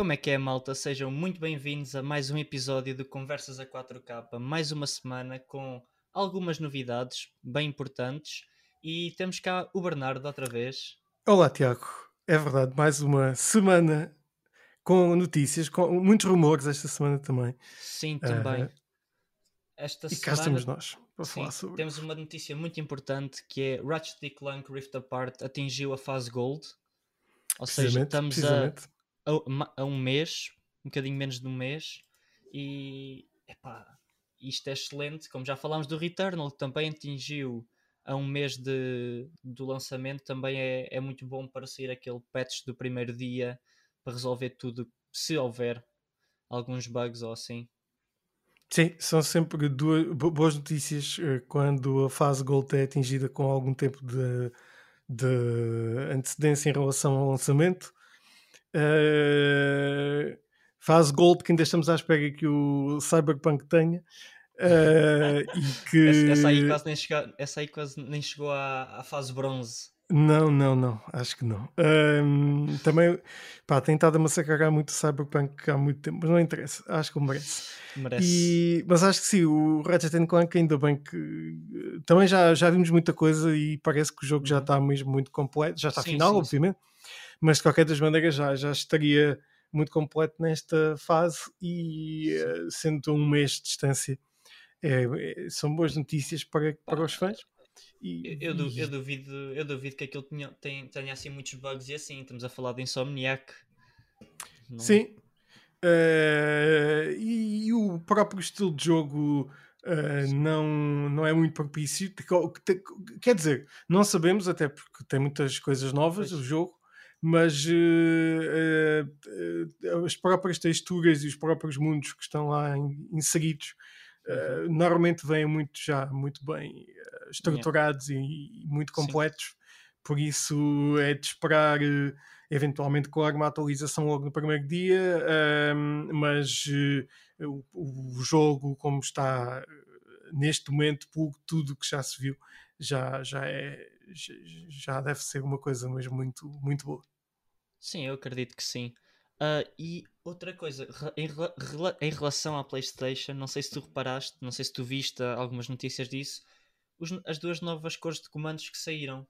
Como é que é, malta? Sejam muito bem-vindos a mais um episódio de Conversas a 4K. Mais uma semana com algumas novidades bem importantes. E temos cá o Bernardo outra vez. Olá, Tiago. É verdade, mais uma semana com notícias, com muitos rumores esta semana também. Sim, também. Uh, esta e cá estamos nós para sim, falar sobre. Temos uma notícia muito importante que é Ratchet Clank Rift Apart atingiu a fase Gold. Ou seja, estamos a a, um mês, um bocadinho menos de um mês, e epá, isto é excelente. Como já falámos do Returnal, que também atingiu a um mês de, do lançamento, também é, é muito bom para sair aquele patch do primeiro dia para resolver tudo, se houver alguns bugs ou assim. Sim, são sempre duas, boas notícias eh, quando a fase Gold é atingida com algum tempo de, de antecedência em relação ao lançamento. Uh, fase Gold que ainda estamos à espera que o Cyberpunk tenha. Uh, e que... essa, essa, aí quase nem chegou, essa aí quase nem chegou à, à fase bronze. Não, não, não, acho que não. Um, também, pá, tem estado a massacrar muito o Cyberpunk há muito tempo, mas não interessa, acho que o merece. merece. E, mas acho que sim, o Ratchet Clank, ainda bem que também já, já vimos muita coisa e parece que o jogo já uhum. está mesmo muito completo, já está sim, final, sim, obviamente. Sim mas de qualquer das maneiras já, já estaria muito completo nesta fase e uh, sendo um mês de distância é, é, são boas notícias para, para os fãs. E, eu, eu, eu, duvido, eu duvido que aquilo tenha, tenha, tenha assim muitos bugs e assim, estamos a falar de Insomniac. Não... Sim. Uh, e, e, o próprio estilo de jogo uh, não, não é muito propício. Quer dizer, não sabemos, até porque tem muitas coisas novas pois. o jogo, mas uh, uh, as próprias texturas e os próprios mundos que estão lá inseridos uh, normalmente vêm muito já muito bem estruturados yeah. e, e, muito completos, Sim. por isso é de esperar eventualmente claro uma atualização logo no primeiro dia, ehm, mas o, o, jogo como está neste momento, por tudo que já se viu, já, já é já deve ser uma coisa mesmo muito, muito boa. Sim, eu acredito que sim. Uh, e outra coisa, em, em, relação à PlayStation, não sei se tu reparaste, não sei se tu viste algumas notícias disso, os, as duas novas cores de comandos que saíram.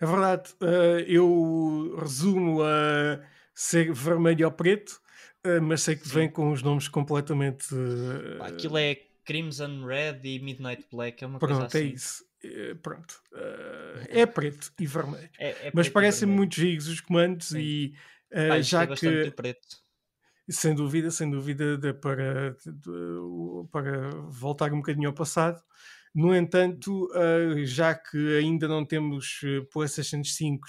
É verdade, uh, eu resumo a ser vermelho ou preto, uh, mas sei que vem com os nomes completamente. Aquilo é Crimson Red e Midnight Black, é uma Pronto, coisa é assim. é isso. Eh, pronto, uh, é preto e vermelho. É, é Mas parecem muito giros os comandos Sim. e uh, Pai, já que. Sem dúvida, sem dúvida, de, para, de, para voltar um bocadinho ao passado. No entanto, uh, já que ainda não temos PlayStation 5,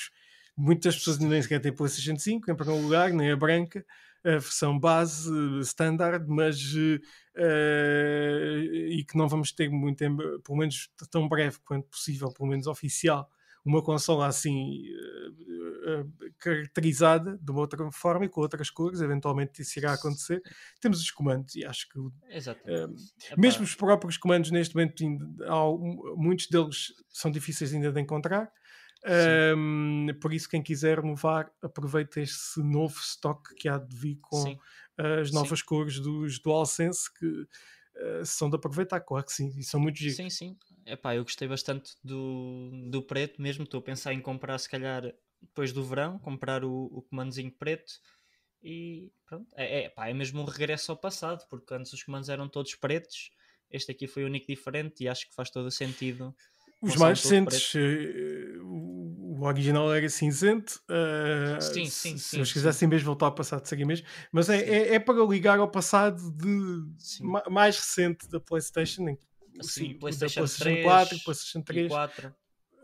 muitas pessoas nem sequer têm PlayStation 5, em primeiro lugar, nem a branca, a versão base, standard, mas uh, e que não vamos ter muito, pelo menos tão breve quanto possível, pelo menos oficial, uma consola assim uh, uh, caracterizada de uma outra forma e com outras cores, eventualmente isso irá acontecer. Temos os comandos e acho que uh, mesmo os próprios comandos neste momento, há, muitos deles são difíceis ainda de encontrar. Um, por isso, quem quiser renovar, aproveita este novo stock que há de vir com Sim as novas sim. cores dos DualSense que uh, são de aproveitar, claro que sim, e são muito giros. Sim, sim. Epá, eu gostei bastante do, do preto mesmo, estou a pensar em comprar se calhar depois do verão, comprar o, o comandozinho preto e pronto, é, é, é mesmo um regresso ao passado, porque antes os comandos eram todos pretos, este aqui foi o único diferente e acho que faz todo o sentido os mais recentes, uh, o original era cinzento. Uh, sim, sim, se, sim. Se quisessem mesmo voltar ao passado, seria mesmo. Mas é, é, é, para ligar ao passado de mais recente da PlayStation. Em, sim, PlayStation, PlayStation 3, 4, PlayStation 3. 4.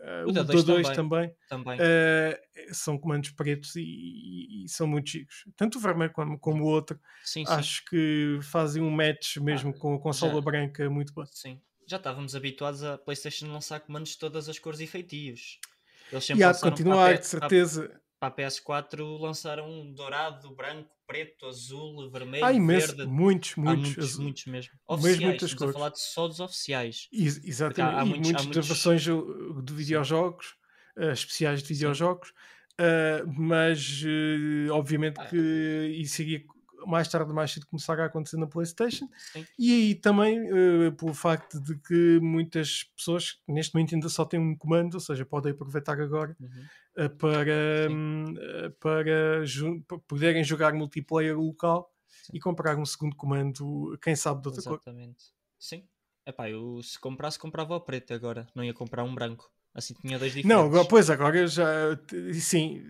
Uh, o da 2 também. também. também. Uh, são comandos pretos e, e, e, são muito chicos. Tanto o vermelho como, como o outro. Sim, acho sim. que fazem um match mesmo ah, com a consola já. branca muito bom. Sim já estávamos habituados a PlayStation lançar comandos de todas as cores e feitios. Eles sempre e há de continuar, de certeza. Para a PS4 lançaram um dourado, branco, preto, azul, vermelho, há imenso, verde. Muitos, muitos. muitos, muitos mesmo. Oficiais, mesmo muitas cores. a falar só dos oficiais. exatamente. Há, há e muitos, muitas muitos... versões de videojogos, uh, especiais de videojogos. uh, mas uh, obviamente ah. que isso iria mais tarde mais cedo começar a acontecer na PlayStation. Sim. E aí também, uh, pelo facto de que muitas pessoas neste momento ainda só têm um comando, ou seja, podem aproveitar agora uhum. uh, para, um, uh, para, para, poderem jogar multiplayer local Sim. e comprar um segundo comando, quem sabe de outra Exatamente. cor. Exatamente. Sim. Epá, eu se comprasse, comprava o preto agora, não ia comprar um branco. Assim tinha dois diferentes. Não, pois agora já. Sim.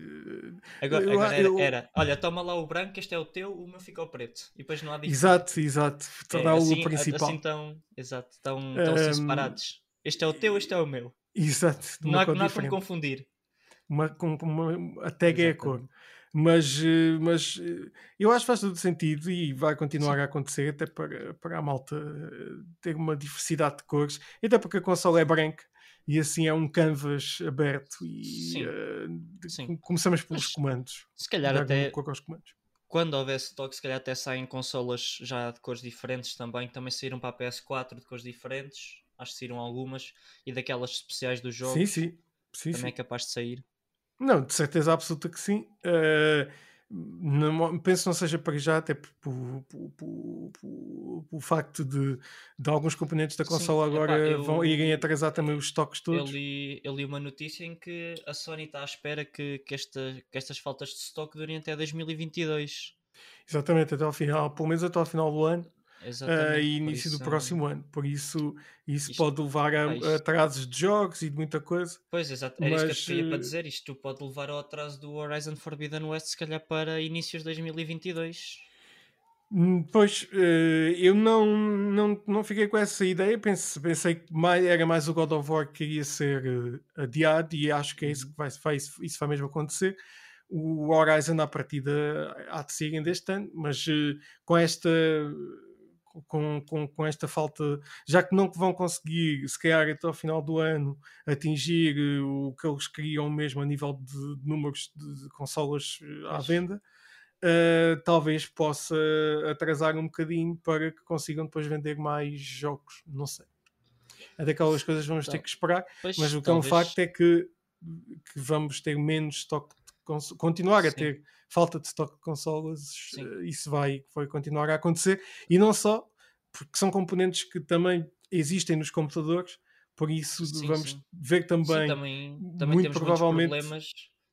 Agora, agora era, era, olha, toma lá o branco, este é o teu, o meu fica o preto. E depois não há diferença. Exato, exato. Tornar é, assim, o principal. Assim estão, exato, estão, estão um... separados. Este é o teu, este é o meu. Exato. Não há, não há como confundir. Uma, uma, a tag é a cor. Mas, eh, mas eh, eu acho que faz todo sentido e vai continuar Sim. a acontecer até para, para a malta eh, ter uma diversidade de cores, até porque a consola é branca e assim é um canvas aberto e uh, começamos pelos Mas, comandos. Se calhar até comandos. quando houver stock, se calhar até saem consolas já de cores diferentes também, também saíram para a PS4 de cores diferentes, acho que saíram algumas, e daquelas especiais dos jogos sim, sim. Sim, também sim. é capaz de sair. Não, de certeza absoluta que sim. Uh, não, penso não seja para já, até por, o facto de, de alguns componentes da consola Sim, agora epá, eu, vão irem atrasar também os estoques todos. Eu li, eu li uma notícia em que a Sony está à espera que, que, esta, que estas faltas de estoque durem até 2022. Exatamente, até ao final, pelo menos até ao final do ano uh, e início isso, do próximo ano. Por isso, isso isto, pode levar a, a, atrasos de jogos e de muita coisa. Pois, exato. Era mas, isso que eu queria para eh, dizer. Isto pode levar ao atraso do Horizon Forbidden West, se calhar para inícios de 2022. Hum, pois, eh, eu não, não, não fiquei com essa ideia. Pensei, pensei que mais, era mais o God of War que iria ser adiado, e acho que é isso uhum. que vai, vai, isso vai mesmo acontecer o Horizon à partida há de ser ainda este ano, mas com esta com, com, com esta falta, já que não vão conseguir, se calhar até ao final do ano, atingir eh, o que eles queriam mesmo a nível de, de números de, de consolas eh, à venda, uh, talvez possa atrasar um bocadinho para que consigam depois vender mais jogos. Não sei. É daquelas coisas vamos ter que esperar, pois, mas o que é um facto é que, que vamos ter menos estoque continuar Sim. a ter falta de estoque de consolas, Sim. Eh, isso vai, vai continuar a acontecer. E não só, porque são componentes que também existem nos computadores, por isso sim, vamos sim. ver também, também, também muito provavelmente. Problemas,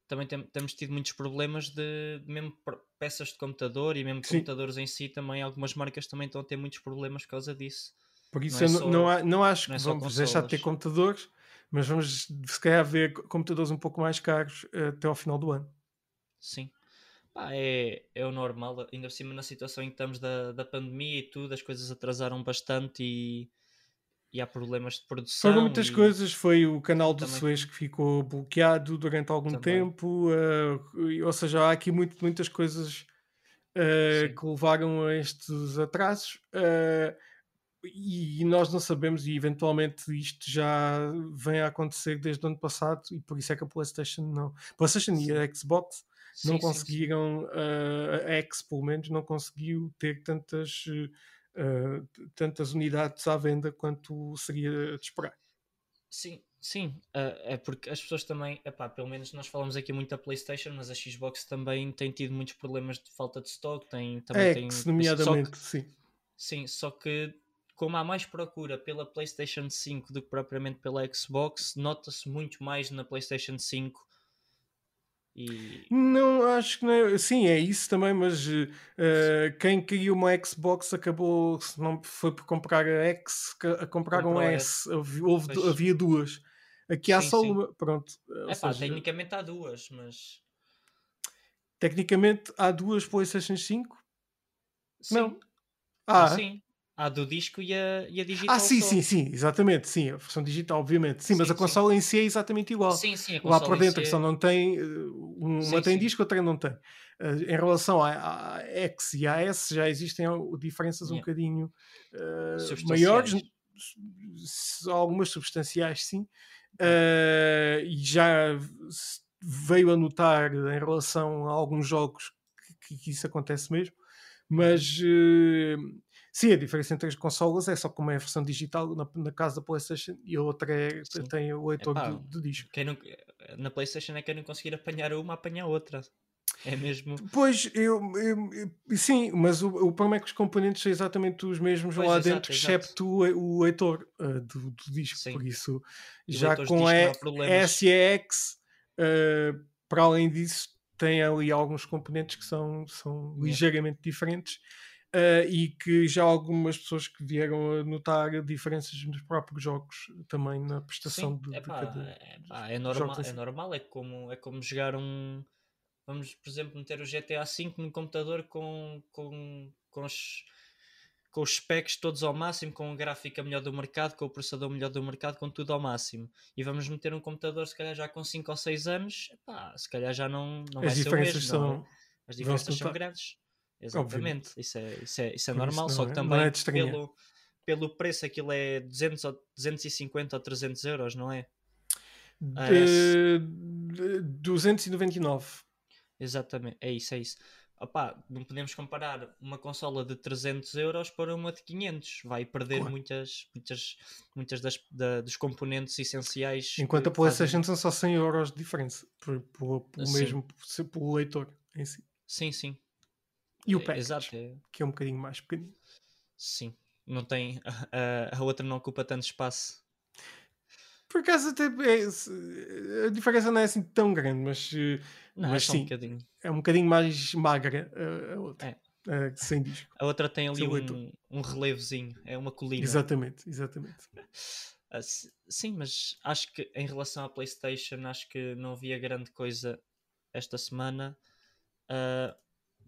também tem, temos tido muitos problemas de, de mesmo peças de computador e mesmo computadores em si também. Algumas marcas também estão a ter muitos problemas por causa disso. Por isso não, é só, não, não, acho não que é vamos deixar de ter computadores, mas vamos se calhar ver computadores um pouco mais caros uh, até ao final do ano. Sim. Pá, é, é o normal, ainda por cima na situação em que estamos da, da pandemia e tudo, as coisas atrasaram bastante e, e há problemas de produção. Foram muitas e... coisas, foi o canal do Também. Suez que ficou bloqueado durante algum Também. tempo, uh, ou seja, há aqui muito, muitas coisas uh, que levaram a estes atrasos. Uh, e nós não sabemos, e eventualmente isto já vem a acontecer desde o ano passado, e por isso é que a PlayStation não. PlayStation sim. e a Xbox não sim, conseguiram, sim, uh, a X pelo menos, não conseguiu ter tantas, uh, tantas unidades à venda quanto seria de esperar. Sim, sim, é porque as pessoas também, epá, pelo menos nós falamos aqui muito da PlayStation, mas a Xbox também tem tido muitos problemas de falta de stock, tem também X, tem, nomeadamente, que, sim. Sim, só que como há mais procura pela PlayStation 5 do que propriamente pela Xbox, nota-se muito mais na PlayStation 5. E... Não, acho que não é. Sim, é isso também, mas uh, quem queria uma Xbox acabou, se não foi por comprar a X, a comprar um S. Houve, havia duas. Aqui há sim, só sim. uma. Pronto. É pá, seja... tecnicamente há duas, mas. Tecnicamente há duas PlayStation 5? Sim. Não. Ah, sim. Há do disco e a, e a digital. Ah, sim, só. sim, sim, exatamente. Sim, a versão digital, obviamente. Sim, sim mas a consola em si é exatamente igual. Sim, sim, a Lá por dentro, si... só não tem. Eh, uma sim, tem sim. disco, outra não tem. Uh, em relação à, à, X e à S, já existem diferenças yeah. um bocadinho uh, maiores, algumas substanciais, sim. Uh, e já veio a notar em relação a alguns jogos que, que isso acontece mesmo, mas Sim, a diferença entre as consolas é só como é a versão digital na, na casa da PlayStation e a outra é, tem o leitor de, de, disco. Quem não, na PlayStation é quem não conseguir apanhar uma, apanha outra. É mesmo. Pois, eu, eu, eu sim, mas o, o problema é que os componentes são exatamente os mesmos pois, lá exato, dentro, excepto o, o leitor uh, do, do, disco. Sim. Por isso, e já com a SEX, uh, para além disso, tem ali alguns componentes que são, são ligeiramente diferentes. Uh, e que já algumas pessoas que vieram a notar diferenças nos próprios jogos também na prestação Sim, de, epá, de cada é, é, normal, é normal, é como, é como jogar um vamos por exemplo meter o GTA V no computador com, com, com os com os specs todos ao máximo, com a gráfica melhor do mercado, com o processador melhor do mercado, com tudo ao máximo. E vamos meter um computador, se calhar já com 5 ou 6 anos, epá, se calhar já não, não vai ser o mesmo. São... Não. As diferenças são grandes. Exatamente, isso é, isso é, isso é normal, só que é, também é pelo, pelo preço aquilo é 200 ou, 250 ou 300 euros, não é? De, de 299. Exatamente, é isso, é isso. Opa, não podemos comparar uma consola de 300 euros para uma de 500. Vai perder claro. muitas, muitas, muitas das, da, dos componentes essenciais. Enquanto a PlayStation são só 100 euros de diferença por, por, por mesmo pelo leitor em si. Sim, sim. E o package, Exato, é... que é um bocadinho mais pequenino. Sim, não tem. A, a outra não ocupa tanto espaço. Por acaso até é, a diferença não é assim tão grande, mas, eh, não, mas é sim, um é um bocadinho mais magra a, a outra. É. Uh, sem disco. A outra tem ali um, um, relevozinho, é uma colina. Exatamente, exatamente. Uh, sim, mas acho que em relação à PlayStation, acho que não havia grande coisa esta semana. Uh,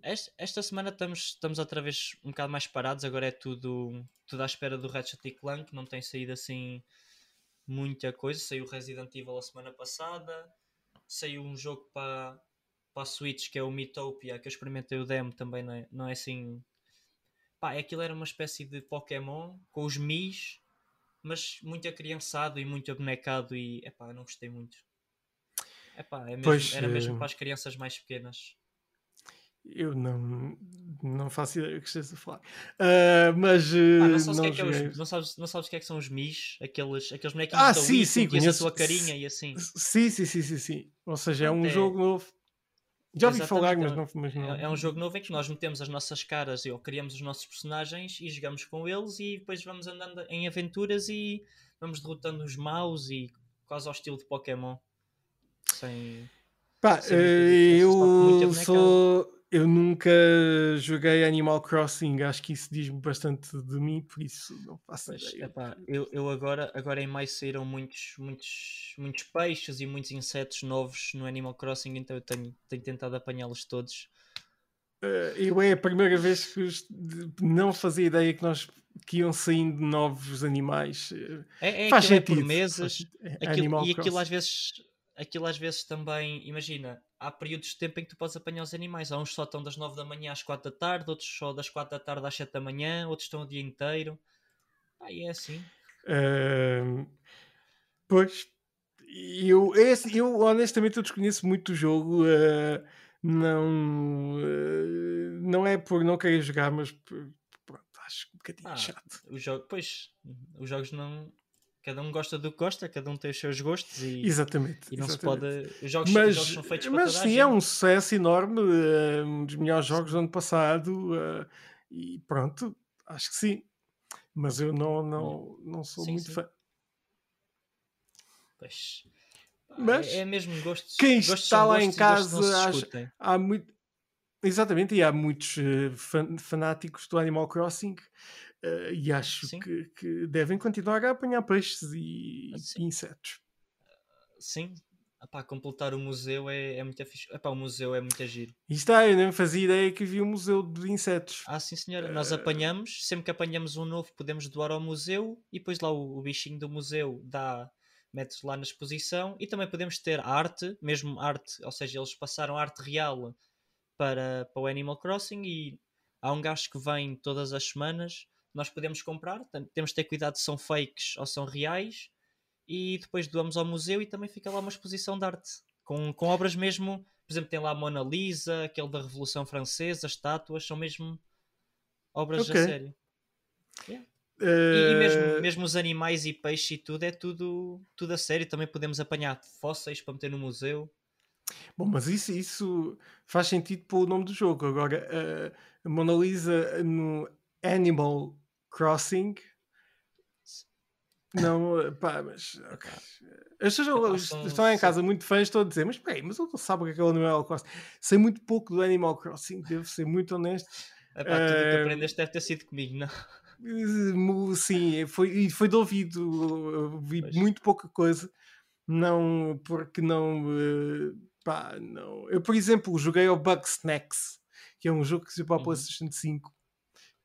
esta, esta semana estamos, estamos outra vez um bocado mais parados, agora é tudo, tudo à espera do Ratchet Clank, não tem saído assim muita coisa. Saiu Resident Evil a semana passada, saiu um jogo para, para a Switch que é o Mythopia, que eu experimentei o demo também, não é, não é assim. Pá, aquilo era uma espécie de Pokémon com os Mis, mas muito acriançado e muito abonecado e epá, não gostei muito. Epá, é mesmo, pois, era mesmo eh, para as crianças mais pequenas. Eu não, não faço ideia do que estás a falar. Uh, mas. Uh, ah, não, sabes não, que é que é os, não, sabes, não sabes o que é que são os Mis? Aqueles, aqueles bonequinhos ah, sim, sim, conheço. a sua carinha e assim. Sim, sim, sim, sim, sim. Ou seja, é um é... jogo novo. Já ouvi falar, mas não, mas não. É, é um jogo novo em que nós metemos as nossas caras ou criamos os nossos personagens e jogamos com eles e depois vamos andando em aventuras e vamos derrotando os maus e quase ao estilo de Pokémon. Sem. Pá, sem uh, eu sou eu nunca joguei Animal Crossing, acho que isso diz-me bastante de mim, por isso não faço Mas, ideia. Epá, eu, eu agora, agora em maio saíram muitos, muitos, muitos peixes e muitos insetos novos no Animal Crossing, então eu tenho, tenho tentado apanhá-los todos. Uh, eu é a primeira vez que não fazia ideia que nós que iam saindo novos animais. É, é Faz sentido. É por meses. É, aquilo, e aquilo às vezes aquilo às vezes também, imagina, há períodos de tempo em que tu podes apanhar os animais. Há uns só estão das 9 da manhã às 4 da tarde, outros só das 4 da tarde às 7 da manhã, outros estão o dia inteiro. Aí é assim. Uh, pois, eu, é assim, eu honestamente eu desconheço muito o jogo. Uh, não, uh, não é por não querer jogar, mas por, pronto, acho um bocadinho ah, chato. O jogo, pois, os jogos não cada um gosta do que gosta, cada um tem os seus gostos e, exatamente, e não exatamente. se pode. Os jogos, mas, os jogos são feitos Mas sim, é um sucesso enorme, uh, um dos melhores jogos do ano passado uh, e pronto, acho que sim. Mas eu não, não, não sou sim, muito sim. fã. Pois. Mas é, é mesmo gosto. Quem gostos está lá em casa, acha, há muito. Exatamente, e há muitos uh, fanáticos do Animal Crossing Uh, e acho que, que, devem continuar a apanhar peixes e, e insetos. Sim, Epá, completar o museu é, é muito fixe. Epá, o museu é muito giro. E está, eu nem fazia ideia que havia um museu de insetos. Ah, sim, senhora. Uh... Nós apanhamos, sempre que apanhamos um novo, podemos doar ao museu e depois lá o, o bichinho do museu dá, mete lá na exposição. E também podemos ter arte, mesmo arte, ou seja, eles passaram arte real para, para o Animal Crossing e há um gajo que vem todas as semanas nós podemos comprar, temos de ter cuidado se são fakes ou são reais, e depois doamos ao museu e também fica lá uma exposição de arte, com, com obras mesmo, por exemplo, tem lá a Mona Lisa, aquele da Revolução Francesa, as estátuas, são mesmo obras okay. a sério. Yeah. Uh... E, e, mesmo, mesmo os animais e peixes e tudo é tudo, tudo a sério. Também podemos apanhar fósseis para meter no museu. Bom, mas isso, isso faz sentido para o nome do jogo. Agora, uh, a Mona Lisa no Animal Crossing. Não, pá, mas. Okay. As pessoas é, estão em casa muito fãs, estão a dizer, mas peraí, mas eu não sabe o que é, que é o Animal Crossing. Sei muito pouco do Animal Crossing, devo ser muito honesto. Epá, tudo uh, que aprendeste deve ter sido comigo, não? Sim, foi, foi de ouvido, vi pois. muito pouca coisa, não, porque não, eh, pá, não. Eu, por exemplo, joguei o Bug Snacks, que é um jogo que se para a uhum. PlayStation 5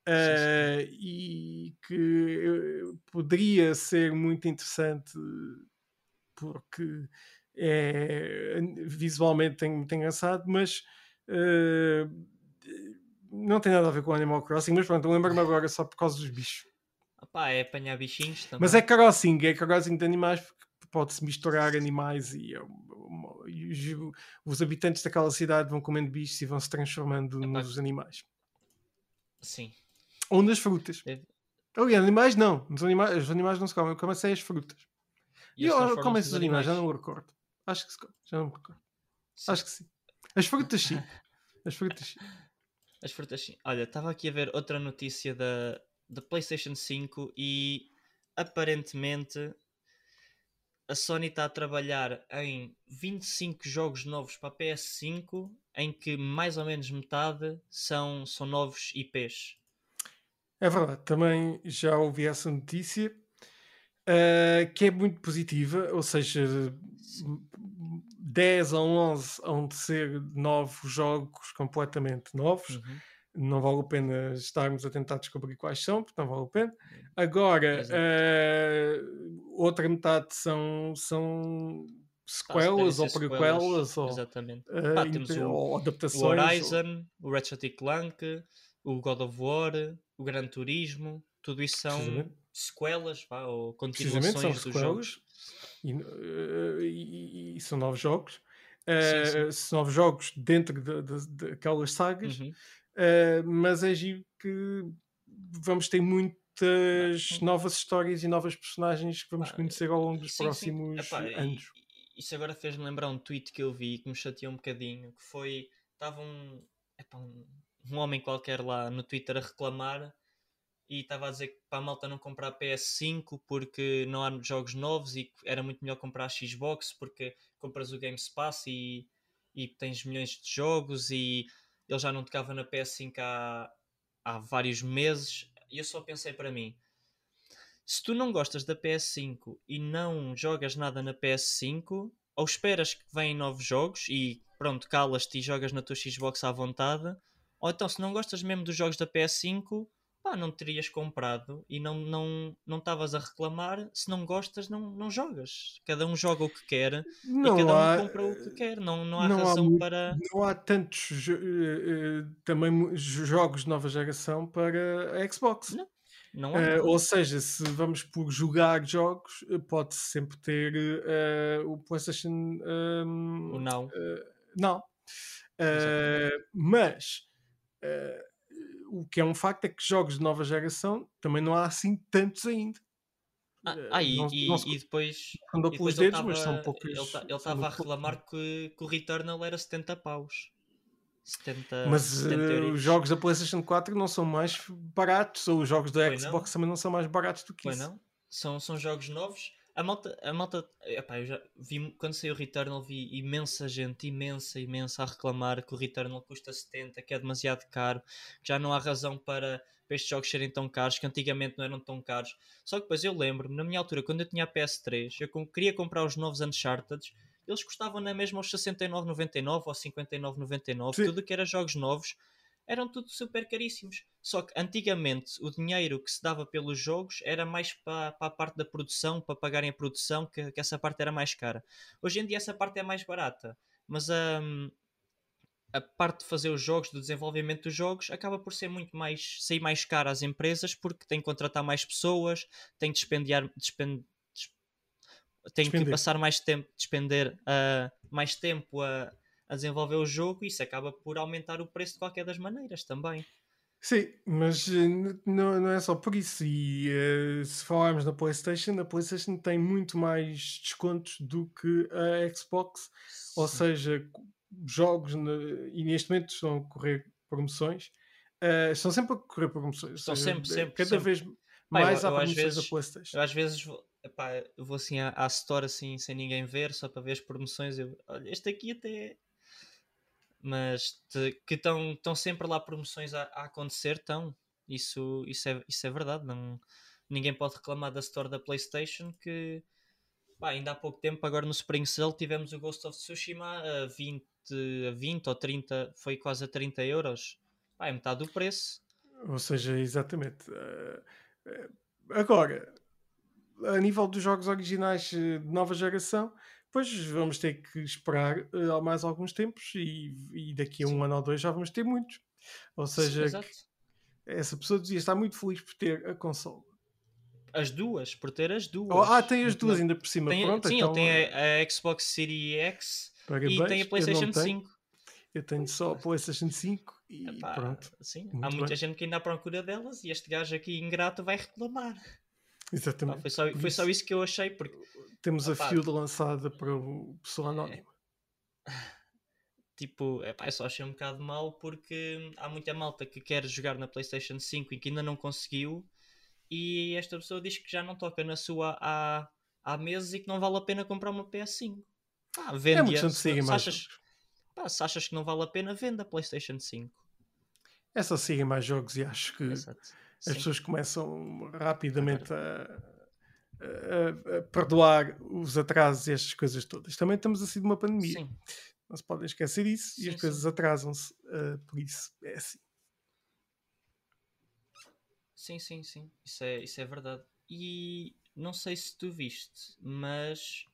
uh, e que poderia ser muito interessante porque é visualmente tem muito engraçado, mas uh, não tem nada a ver com Animal Crossing, mas pronto, lembro-me agora só por causa dos bichos. Opá, é apanhar bichinhos também. Mas é crossing, é crossing de animais porque pode-se misturar animais e, é e os, os, habitantes daquela cidade vão comendo bichos e vão se transformando Epá. nos animais. Sim. Ou nas frutas. É... Aliás, animais não. Os animais, os animais não se comem, comem-se as frutas. E, e comem esses animais, já não me recordo. Acho que se come, já não me recordo. Sim. Acho que sim. As frutas sim. As frutas sim. As frutas sim. Olha, estava aqui a ver outra notícia da, da PlayStation 5 e aparentemente a Sony está a trabalhar em 25 jogos novos para a PS5, em que mais ou menos metade são, são novos IPs. É verdade, também já ouvi essa notícia, uh, que é muito positiva, ou seja, 10 ou 11 hão de ser novos jogos completamente novos. Uhum. Não vale a pena estarmos a tentar descobrir quais são, porque não vale a pena. Agora, uh, outra metade são, são sequelas ou prequelas ou, Exatamente. Uh, Pá, temos o, ou adaptações. O Horizon, ou... o Ratchet Clank, o God of War, o Gran Turismo, tudo isso são sequelas ou continuações são dos sequelas. jogos. E, uh, e, e, são novos jogos. Uh, sim, sim. São novos jogos dentro daquelas de, de sagas, uhum. uh, mas é giro que vamos ter muitas novas histórias e novas personagens que vamos conhecer ao longo dos sim, próximos Epá, anos. Isso agora fez-me lembrar um tweet que eu vi que me chateou um bocadinho, que foi, estava um, epá, um, um homem qualquer lá no Twitter a reclamar e estava a dizer que para a malta não comprar PS5 porque não há jogos novos e era muito melhor comprar a Xbox porque compras o Game Pass e, e tens milhões de jogos e ele já não tocava na PS5 há, há vários meses. E eu só pensei para mim se tu não gostas da PS5 e não jogas nada na PS5 ou esperas que venham novos jogos e pronto, calas-te e jogas na tua Xbox à vontade ou então se não gostas mesmo dos jogos da PS5 pá, não terias comprado e não não não estavas a reclamar. Se não gostas, não, não jogas. Cada um joga o que quer não e cada há, um compra o que quer. Não, não há não razão há, para. Não há tantos uh, também jogos de nova geração para a Xbox. Não. Uh, ou seja, se vamos por jogar jogos, pode sempre ter uh, o PlayStation. Um, o não. não. mas o que é um facto é que jogos de nova geração também não há assim tantos ainda. Ah, eh, ah e, não, e, não e, depois. Andou pelos dedos, tava, mas são poucos. Ele estava a reclamar que, que o Returnal era 70 paus. 70, mas 70 uh, os jogos da PlayStation 4 não são mais baratos, ou os jogos da Xbox também não são mais baratos do que Foi isso. Não? São, são jogos novos a malta, a malta epá, eu já vi, quando saiu o Returnal, vi imensa gente, imensa, imensa, a reclamar que o Returnal custa 70, que é demasiado caro, que já não há razão para, para estes jogos serem tão caros, que antigamente não eram tão caros. Só que depois eu lembro-me, na minha altura, quando eu tinha a PS3, eu queria comprar os novos Uncharted, eles custavam na mesma aos 69,99 ou 59,99, tudo que era jogos novos eram tudo super caríssimos. Só que antigamente o dinheiro que se dava pelos jogos era mais para, para a parte da produção, para pagarem a produção, que, que, essa parte era mais cara. Hoje em dia essa parte é mais barata, mas um, a parte de fazer os jogos, do desenvolvimento dos jogos, acaba por ser muito mais sair mais cara às empresas porque tem que contratar mais pessoas, tem que despendiar, despend, tem que passar mais tempo, despender uh, mais tempo a a desenvolver o jogo e isso acaba por aumentar o preço de qualquer das maneiras também. Sim, mas uh, não, não é só por isso. E uh, se falarmos da PlayStation, a PlayStation tem muito mais descontos do que a Xbox. Sim. Ou seja, jogos, e neste momento estão a correr promoções. Uh, estão sempre a correr promoções. Estão seja, sempre, sempre. Cada sempre. vez mais Pai, há promoções vezes, da PlayStation. Eu às vezes vou, epá, vou assim à, à store assim, sem ninguém ver, só para ver as promoções. Eu, olha, este aqui até mas te, que estão sempre lá promoções a, a, acontecer, estão. Isso, isso, é, isso é verdade. Não, ninguém pode reclamar da store da PlayStation que pá, ainda há pouco tempo, agora no Spring Sale, tivemos o Ghost of Tsushima a 20, a 20 ou 30, foi quase a 30 euros. Pá, é metade do preço. Ou seja, exatamente. Uh, uh, agora, a nível dos jogos originais de nova geração, Pois vamos ter que esperar uh, mais alguns tempos e, e daqui a Sim. um ano ou dois já vamos ter muitos. Ou seja, Sim, essa pessoa dizia estar muito feliz por ter a consola. As duas, por ter as duas. Oh, ah, tem as duas ainda por cima. Tem, Pronto, sim, então, tem a, a, Xbox Series X parabéns, e tem a PlayStation eu 5. Eu tenho só a PlayStation 5 e Epá, pronto. Sim, há muita bem. gente que ainda à procura delas e este gajo aqui ingrato vai reclamar. Exatamente. foi, só, foi só isso que eu achei. Porque, Temos opa, a field lançada para o pessoal anónimo. É, tipo, epá, eu só achei um bocado mal porque há muita malta que quer jogar na PlayStation 5 e que ainda não conseguiu. E esta pessoa diz que já não toca na sua há, há meses e que não vale a pena comprar uma PS5. Ah, vende é se, se, achas, pá, se achas que não vale a pena, venda a PlayStation 5. É só seguir mais jogos e acho que Exato as pessoas começam rapidamente a, a, a, perdoar os atrasos e estas coisas todas. Também estamos assim de uma pandemia. Sim. Não se podem esquecer disso sim, e as coisas atrasam-se uh, por isso. É assim. Sim, sim, sim. Isso é, isso é verdade. E não sei se tu viste, mas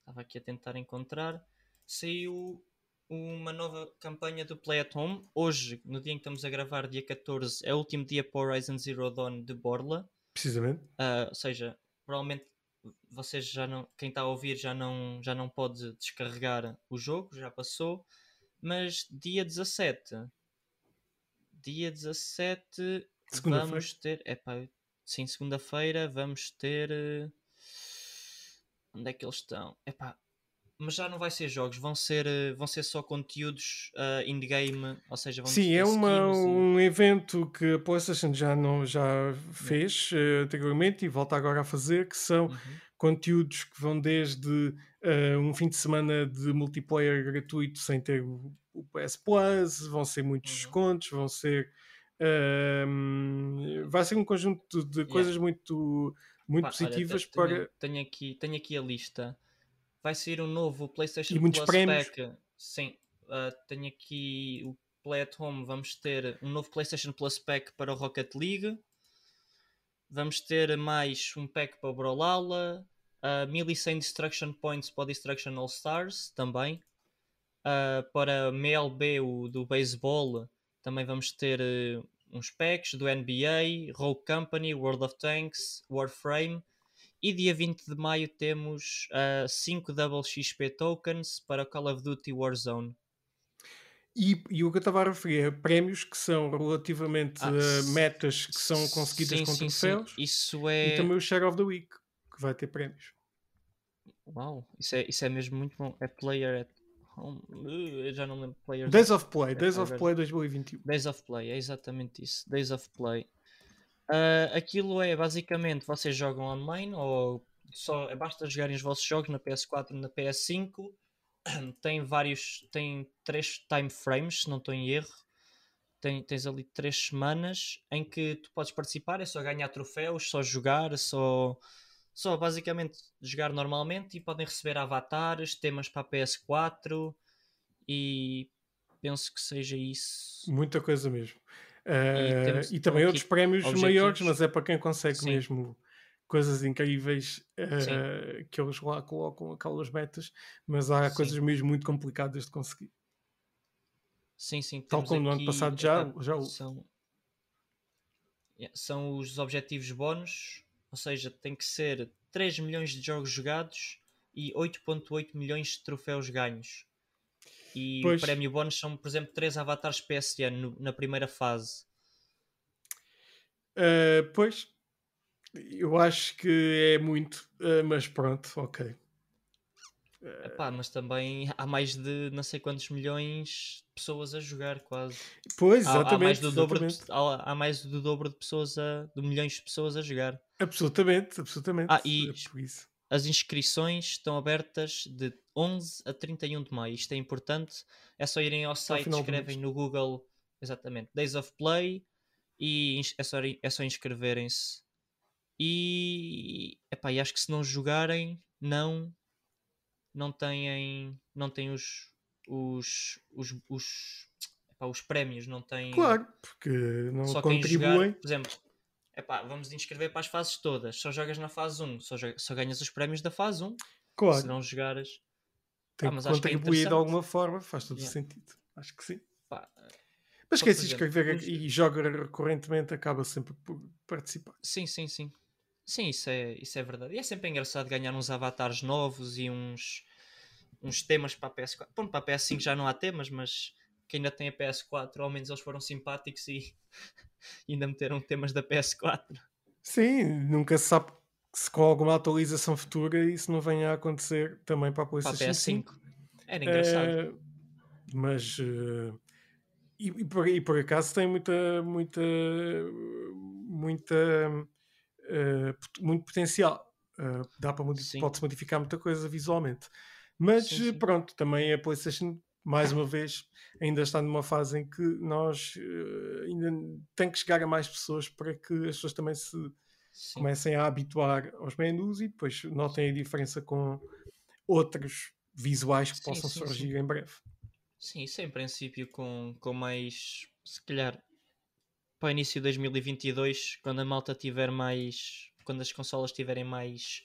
estava aqui a tentar encontrar. Saiu uma nova campanha do Play at Home. Hoje, no dia em que estamos a gravar, dia 14, é o último dia para Horizon Zero Dawn de Borla. Precisamente. Uh, ou seja, provavelmente vocês já não, quem está a ouvir já não, já não pode descarregar o jogo, já passou. Mas dia 17, dia 17 vamos ter. Epá, sim, segunda-feira vamos ter. Eh, onde é que eles estão? Epá, mas já não vai ser jogos, vão ser, eh, vão ser só conteúdos uh, in-game, ou seja, vão Sim, é uma, um evento que a PlayStation já, não, já fez uh, anteriormente e volta agora a fazer, que são uhum. conteúdos que vão desde uh, um fim de semana de multiplayer gratuito sem ter o, o PS Plus, vão ser muitos uhum. descontos, vão ser. Uh, vai ser um conjunto de coisas yeah. muito, muito Pá, positivas olha, para. Tenho aqui, tenho aqui a lista vai sair um novo PlayStation e muitos Plus prémios. Pack. Sim, uh, tenho aqui o Play at Home. Vamos ter um novo PlayStation Plus Pack para o Rocket League. Vamos ter mais um pack para o Brawlhalla. Uh, 1100 Destruction Points para o Destruction All Stars também. Uh, para MLB, o do beisebol, também vamos ter uh, uns packs do NBA, Rogue Company, World of Tanks, Warframe e dia 20 de maio temos 5 uh, Double XP Tokens para Call of Duty Warzone. E, e, o que eu estava a referir é prémios que são relativamente ah, uh, metas que são conseguidas sim, com sim, troféus. Sim. Isso é... E também o Share of the Week, que vai ter prémios. Uau, isso é, isso é mesmo muito bom. É Player at Home. Uh, eu já não lembro. Days of Play, Days of Play 2021. Days of Play, é exatamente isso. Days of Play. Uh, aquilo é basicamente vocês jogam online ou só basta jogarem os vossos jogos na PS4 e na PS5. Tem vários, tem três time frames, se não estou em erro. Tem, tens ali três semanas em que tu podes participar, é só ganhar troféus, só jogar, só, só basicamente jogar normalmente e podem receber avatares, temas para a PS4 e penso que seja isso. Muita coisa mesmo. E, temos, e, também outros prémios objetivos. maiores, mas é para quem consegue Sim. mesmo coisas incríveis uh, que eles lá colocam aquelas metas, mas há sim. coisas mesmo muito complicadas de conseguir. Sim, sim. Tal como no ano passado já, já são, são os objetivos bónus, ou seja, tem que ser 3 milhões de jogos jogados e 8.8 milhões de troféus ganhos. E pois. o prémio bónus são, por exemplo, 3 avatares PSN na primeira fase. Uh, pois, eu acho que é muito, uh, mas pronto, ok. Epá, mas também há mais de não sei quantos milhões de pessoas a jogar, quase. Pois, exatamente. Há, há mais, do dobro de, há, há, mais do dobro de pessoas a. de milhões de pessoas a jogar. Absolutamente, absolutamente. Ah, e é as inscrições estão abertas de 11 a 31 de maio. Isto é importante. É só irem ao site, escrevem no Google, exatamente, Days of Play e é só, é só inscreverem-se. E, epá, e acho que se não jogarem, não não têm, não têm os, os, os, os, epá, os prémios, não têm. Claro, porque não só contribuem. por exemplo, epá, vamos inscrever para as fases todas, só jogas na fase 1, só, só ganhas os prémios da fase 1. Claro. Se não jogares. Tem ah, que contribuir é de alguma forma, faz todo yeah. sentido. Acho que sim. Pá, mas quem se inscrever e joga recorrentemente acaba sempre por participar. Sim, sim, sim. Sim, isso é, isso é verdade. E é sempre engraçado ganhar uns avatares novos e uns, uns temas para a PS4. Bom, para a PS5 já não há temas, mas quem ainda tem a PS4, ao menos eles foram simpáticos e ainda meteram temas da PS4. Sim, nunca se sabe se com alguma atualização futura isso não venha a acontecer também para a PlayStation para a PS5. 5. Era engraçado. É, mas uh, e, e, por, e por acaso tem muita muita muita uh, muito potencial. Dá para pode-se modificar muita coisa visualmente. Mas sim, sim. pronto, também a PlayStation, mais uma vez, ainda está numa fase em que nós ainda tem que chegar a mais pessoas para que as pessoas também se sim. comecem a habituar aos menus e depois notem a diferença com outros visuais que possam surgir em breve. Sim, isso é em princípio com, com mais, se calhar, para o início de 2022, quando a malta tiver mais. quando as consolas estiverem mais.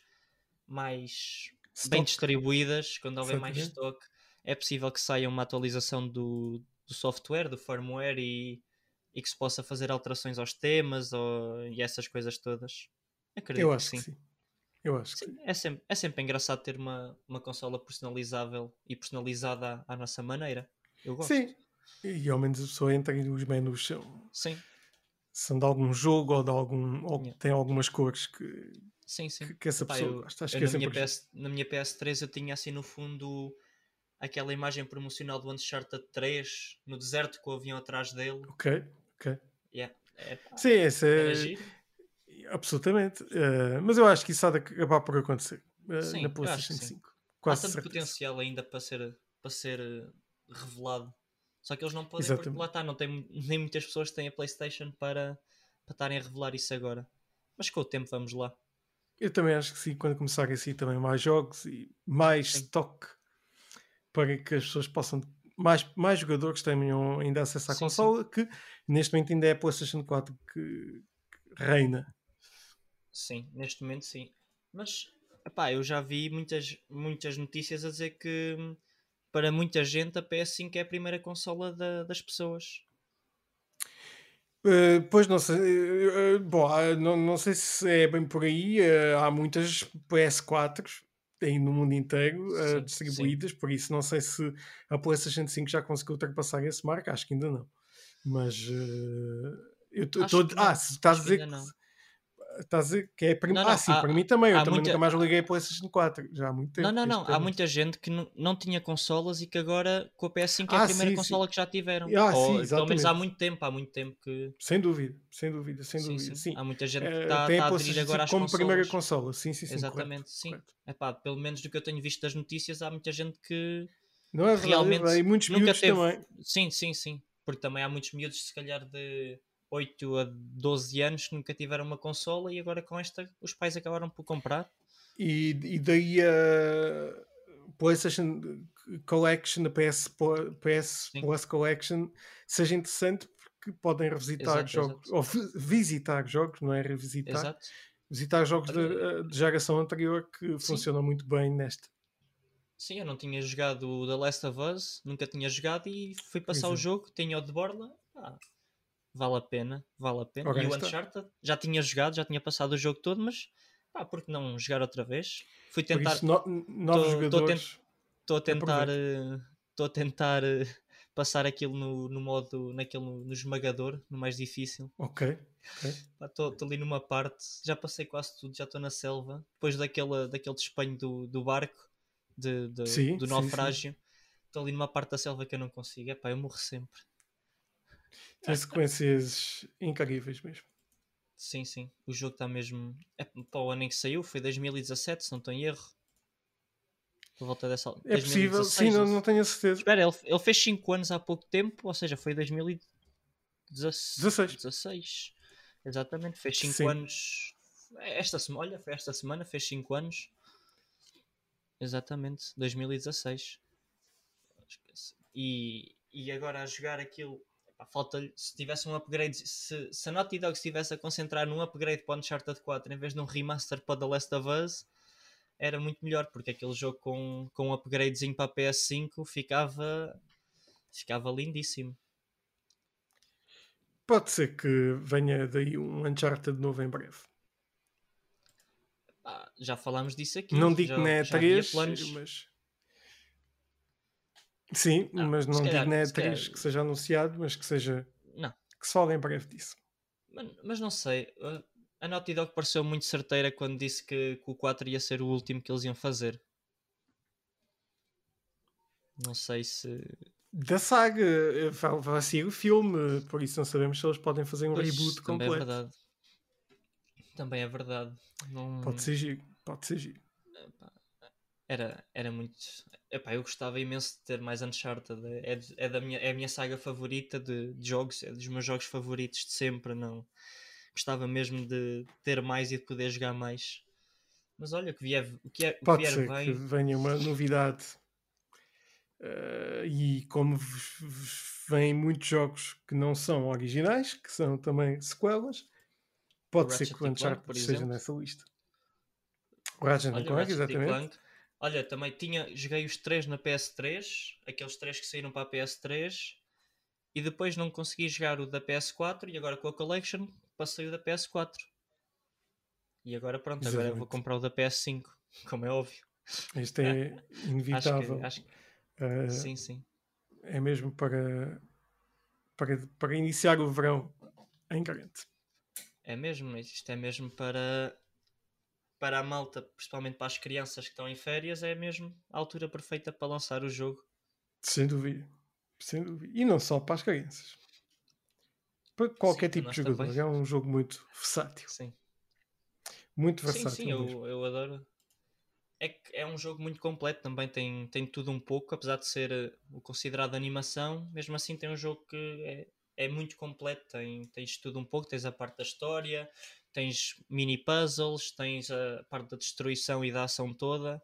mais stock. bem distribuídas, quando houver mais stock, é possível que saia uma atualização do, do software, do firmware e, e que se possa fazer alterações aos temas ou, e essas coisas todas. Acredito Eu acho que sim. Que sim. Eu acho sim, que sim. É, sempre, é sempre engraçado ter uma, uma consola personalizável e personalizada à, à nossa maneira. Eu gosto. Sim. E ao menos a pessoa entra e os menus são. Sim são de algum jogo ou de algum ou yeah. tem algumas cores que sim, sim. que, que essa pessoa eu, gosta. Acho eu que é na, minha PS, na minha PS3 eu tinha assim no fundo aquela imagem promocional do Uncharted 3 no deserto com o avião atrás dele. Ok, ok. Yeah. É, sim, essa é. Absolutamente. Uh, mas eu acho que isso há de acabar por acontecer uh, sim, na PlayStation 5. Quase há tanto potencial ainda para ser, para ser eh, revelado. Só que eles não podem, Exatamente. porque lá está, não tem nem muitas pessoas têm a PlayStation para, para estarem a revelar isso agora. Mas com o tempo vamos lá. Eu também acho que sim, quando começarem assim também mais jogos e mais sim. stock para que as pessoas possam. Mais, mais jogadores tenham ainda acesso à sim, consola, sim. que neste momento ainda é a PlayStation 4 que, reina. Sim, neste momento sim. Mas epá, eu já vi muitas, muitas notícias a dizer que para muita gente a PS5 é a primeira consola da, das pessoas. Uh, pois não sei, uh, bom, não, não sei se é bem por aí. Uh, há muitas PS4 aí no mundo inteiro sim, distribuídas, sim. por isso não sei se a PlayStation 5 já conseguiu ultrapassar esse marco, acho que ainda não. Mas eu estou. Ah, se estás a dizer que Estás que é a primeira. Ah, sim, há, para mim também. Eu também muita... nunca mais liguei a PlayStation 4. Já há muito tempo. Não, não, não. Há muita gente que não, não tinha consolas e que agora com a PS5 é ah, a primeira sim, consola sim. que já tiveram. Ah, Ou, sim, exatamente. Pelo menos há muito tempo. Há muito tempo que. Sem dúvida, sem dúvida, sem sim, dúvida. Sim, Há muita gente que está é, tá a aderir agora às como consolas. primeira consola. Sim, sim, sim. Exatamente, correto, sim. É pá, pelo menos do que eu tenho visto das notícias, há muita gente que. Não é realmente. E muitos nunca teve... também. Sim, sim, sim. Porque também há muitos miúdos, se calhar, de 8 a 12 anos que nunca tiveram uma consola e agora com esta os pais acabaram por comprar. E, e daí a PlayStation Collection, a PS, PS Plus Collection seja interessante porque podem revisitar exato, jogos, exato. ou visitar jogos, não é revisitar, exato. visitar jogos de, de, geração anterior que Sim. funcionam muito bem nesta. Sim, eu não tinha jogado o The Last of Us, nunca tinha jogado e fui passar Exato. o jogo, tinha o de Borla, ah, vale a pena, vale a pena. Okay, e o Uncharted já tinha jogado, já tinha passado o jogo todo, mas pá, por que não jogar outra vez? Fui tentar. Isso, no, novos tô, jogadores. Estou a tentar. Estou a tentar passar aquilo no, no modo, naquele, no, no esmagador, no mais difícil. Ok. Estou okay. ali numa parte, já passei quase tudo, já estou na selva. Depois daquele, daquele despenho do, do barco, de, de sim, do naufrágio, estou ali numa parte da selva que eu não consigo. Epá, eu morro sempre. Tem sequências incríveis mesmo. Sim, sim. O jogo está mesmo. É, para o ano em que saiu, foi 2017, se não estou em erro. Por volta dessa. É possível, sim, não, não tenho a certeza. Espera, ele, ele fez 5 anos há pouco tempo, ou seja, foi 2016. 16. Exatamente, fez 5 anos. Esta semana, olha, foi esta semana, fez 5 anos. Exatamente, 2016. E, e agora a jogar aquilo falta se tivesse um upgrade, se, se a Naughty Dog estivesse a concentrar num upgrade para o Uncharted 4 em vez de um remaster para The Last of Us, era muito melhor, porque aquele jogo com, com um upgradezinho para a PS5 ficava, ficava lindíssimo. Pode ser que venha daí um Uncharted novo em breve. Ah, já falámos disso aqui. Não digo que não é 3, mas Sim, não, mas não calhar, digo na E3 que seja anunciado, mas que seja. Não. Que se fale em breve disso. Mas, mas, não sei. A Naughty Dog pareceu muito certeira quando disse que, que, o 4 ia ser o último que eles iam fazer. Não sei se. Da saga, vai, vai ser o filme, por isso não sabemos se eles podem fazer um pois, reboot também é completo. É verdade. Também é verdade. Não... Pode ser giro, pode ser giro. Era, era muito. Epá, eu gostava imenso de ter mais Uncharted. É, é, da minha, é a minha saga favorita de, de, jogos, é dos meus jogos favoritos de sempre. Não gostava mesmo de ter mais e de poder jogar mais. Mas olha, o que vier, o que, é, o Pode vier ser vem. que venha uma novidade. Uh, e como vêm muitos jogos que não são originais, que são também sequelas, pode ser que o Uncharted esteja nessa lista. O Ratchet Clank, exatamente. Clank Olha, também tinha, joguei os três na PS3, aqueles três que saíram para a PS3, e depois não consegui jogar o da PS4, e agora com a Collection passei o da PS4. E agora pronto, Exatamente. agora vou comprar o da PS5, como é óbvio. Isto é inevitável. acho que, acho que... Uh, sim, sim. É mesmo para, para, para iniciar o verão em grande. É mesmo, isto é mesmo para para a malta, principalmente para as crianças que estão em férias, é mesmo a altura perfeita para lançar o jogo. Sem dúvida. Sem dúvida. E não só para as crianças. Para qualquer sim, tipo de jogador. Também. É um jogo muito versátil. Sim. Muito versátil. Sim, sim, eu, eu adoro. É é um jogo muito completo, também tem, tem tudo um pouco, apesar de ser uh, considerado animação, mesmo assim tem um jogo que é, é muito completo, tem, tens tudo um pouco, tens a parte da história, tens mini puzzles, tens a parte da destruição e da ação toda.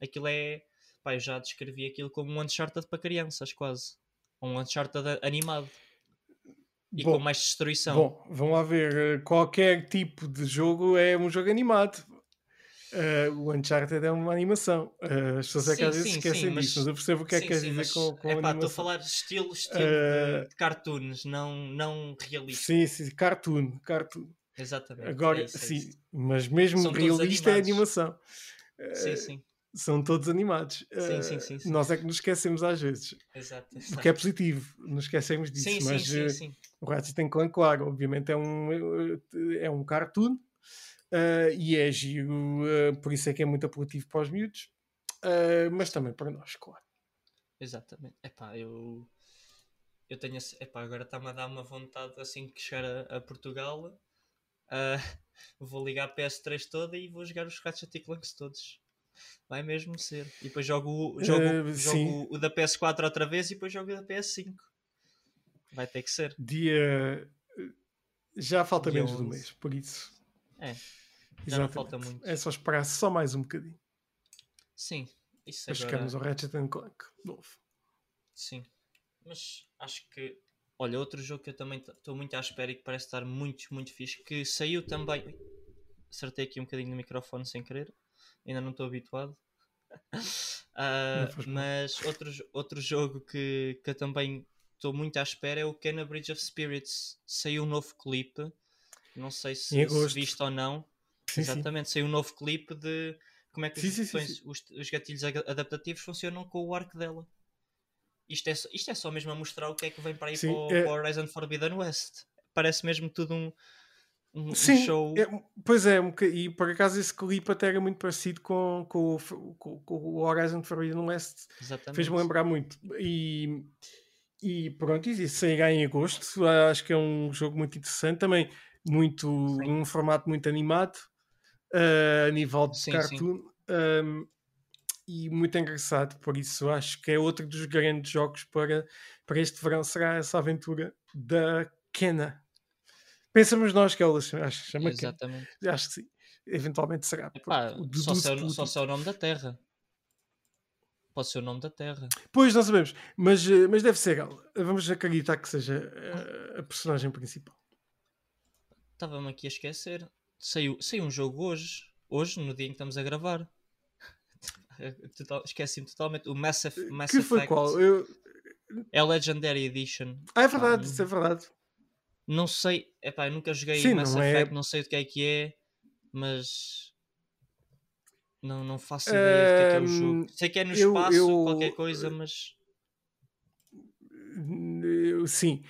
Aquilo é. Pá, eu já descrevi aquilo como um Uncharted para crianças, quase. Um Uncharted animado. E bom, com mais destruição. Bom, vão lá ver. Eh, qualquer tipo de jogo é um jogo animado. Uh, o Uncharted é uma animação. Uh, as pessoas é que às vezes esquecem sim, disso, mas eu percebo o que é que quer dizer mas, com, com epá, animação. Estou a falar de estilo, estilo uh, de cartoons, não, não realista. Sim, sim, cartoon, cartoon. Exatamente. Agora, é isso, é sim, isso. mas mesmo São realista é animação. Sim, sim. São todos animados. Sim, sim, sim, sim, Nós é que nos esquecemos às vezes. Exato. exato. Porque é positivo, nos esquecemos disso. Sim, mas sim, sim, sim. o Ratchet Clank, claro, obviamente é um, é um cartoon uh, e é giro, uh, por isso é que é muito apelativo para os miúdos, uh, mas também para nós, claro. Exatamente. Epá, eu, eu tenho. Epá, agora está-me a dar uma vontade assim que chegar a, a Portugal Uh, vou ligar a PS3 toda e vou jogar os Ratchet Clanks todos. Vai mesmo ser. E depois jogo, jogo, uh, jogo o da PS4 outra vez e depois jogo o da PS5. Vai ter que ser. Dia. Já falta Dia menos 11. de um mês, por isso. É. Já não falta muito. É só esperar só mais um bocadinho. Sim. Isso Para agora... chegarmos ao Ratchet Clank novo. Sim. Mas acho que Olha, outro jogo que eu também estou muito à espera e que parece estar muito, muito fixe, que saiu também. Acertei aqui um bocadinho no microfone sem querer, ainda não estou habituado. uh, mas outro, outro jogo que, que eu também estou muito à espera é o Kenna Bridge of Spirits. Saiu um novo clipe, não sei se, se viste ou não. Sim, Exatamente, sim. saiu um novo clipe de como é que sim, os, botões, os, os gatilhos adaptativos funcionam com o arco dela. Isto é, isto é só mesmo a mostrar o que é que vem para aí Sim, para, o, é... para Horizon Forbidden West. Parece mesmo tudo um, um, Sim, show. É, pois é, um, e por acaso esse clipe até era muito parecido com, com, com, com o Horizon Forbidden West. Fez-me lembrar muito. E, e pronto, e sairá em agosto. Acho que é um jogo muito interessante. Também muito, sim. um formato muito animado uh, a nível de sim, cartoon. Sim. Um, e muito engraçado, por isso acho que é outro dos grandes jogos para, para este verão será essa aventura da Kena. Pensamos nós que ela acho que chama Exatamente. Kena. Acho que sim. Eventualmente será. Epá, só, se é, só se é o nome da Terra. Pode ser o nome da Terra. Pois, não sabemos. Mas, eh, mas deve ser ela. Vamos acreditar que seja a, eh, a personagem principal. Estava-me aqui a esquecer. Saiu, saiu um jogo hoje. Hoje, no dia em que estamos a gravar. Esqueci-me totalmente. O Massive, Mass que foi qual? Eu... É Legendary Edition. Ah, é verdade, ah, isso é verdade. Não sei, epá, eu nunca joguei Sim, Mass não é Effect, é... não sei o que é que é, mas não, não faço ideia do que é, que é o jogo. Sei que é no espaço, eu... qualquer coisa, mas sim,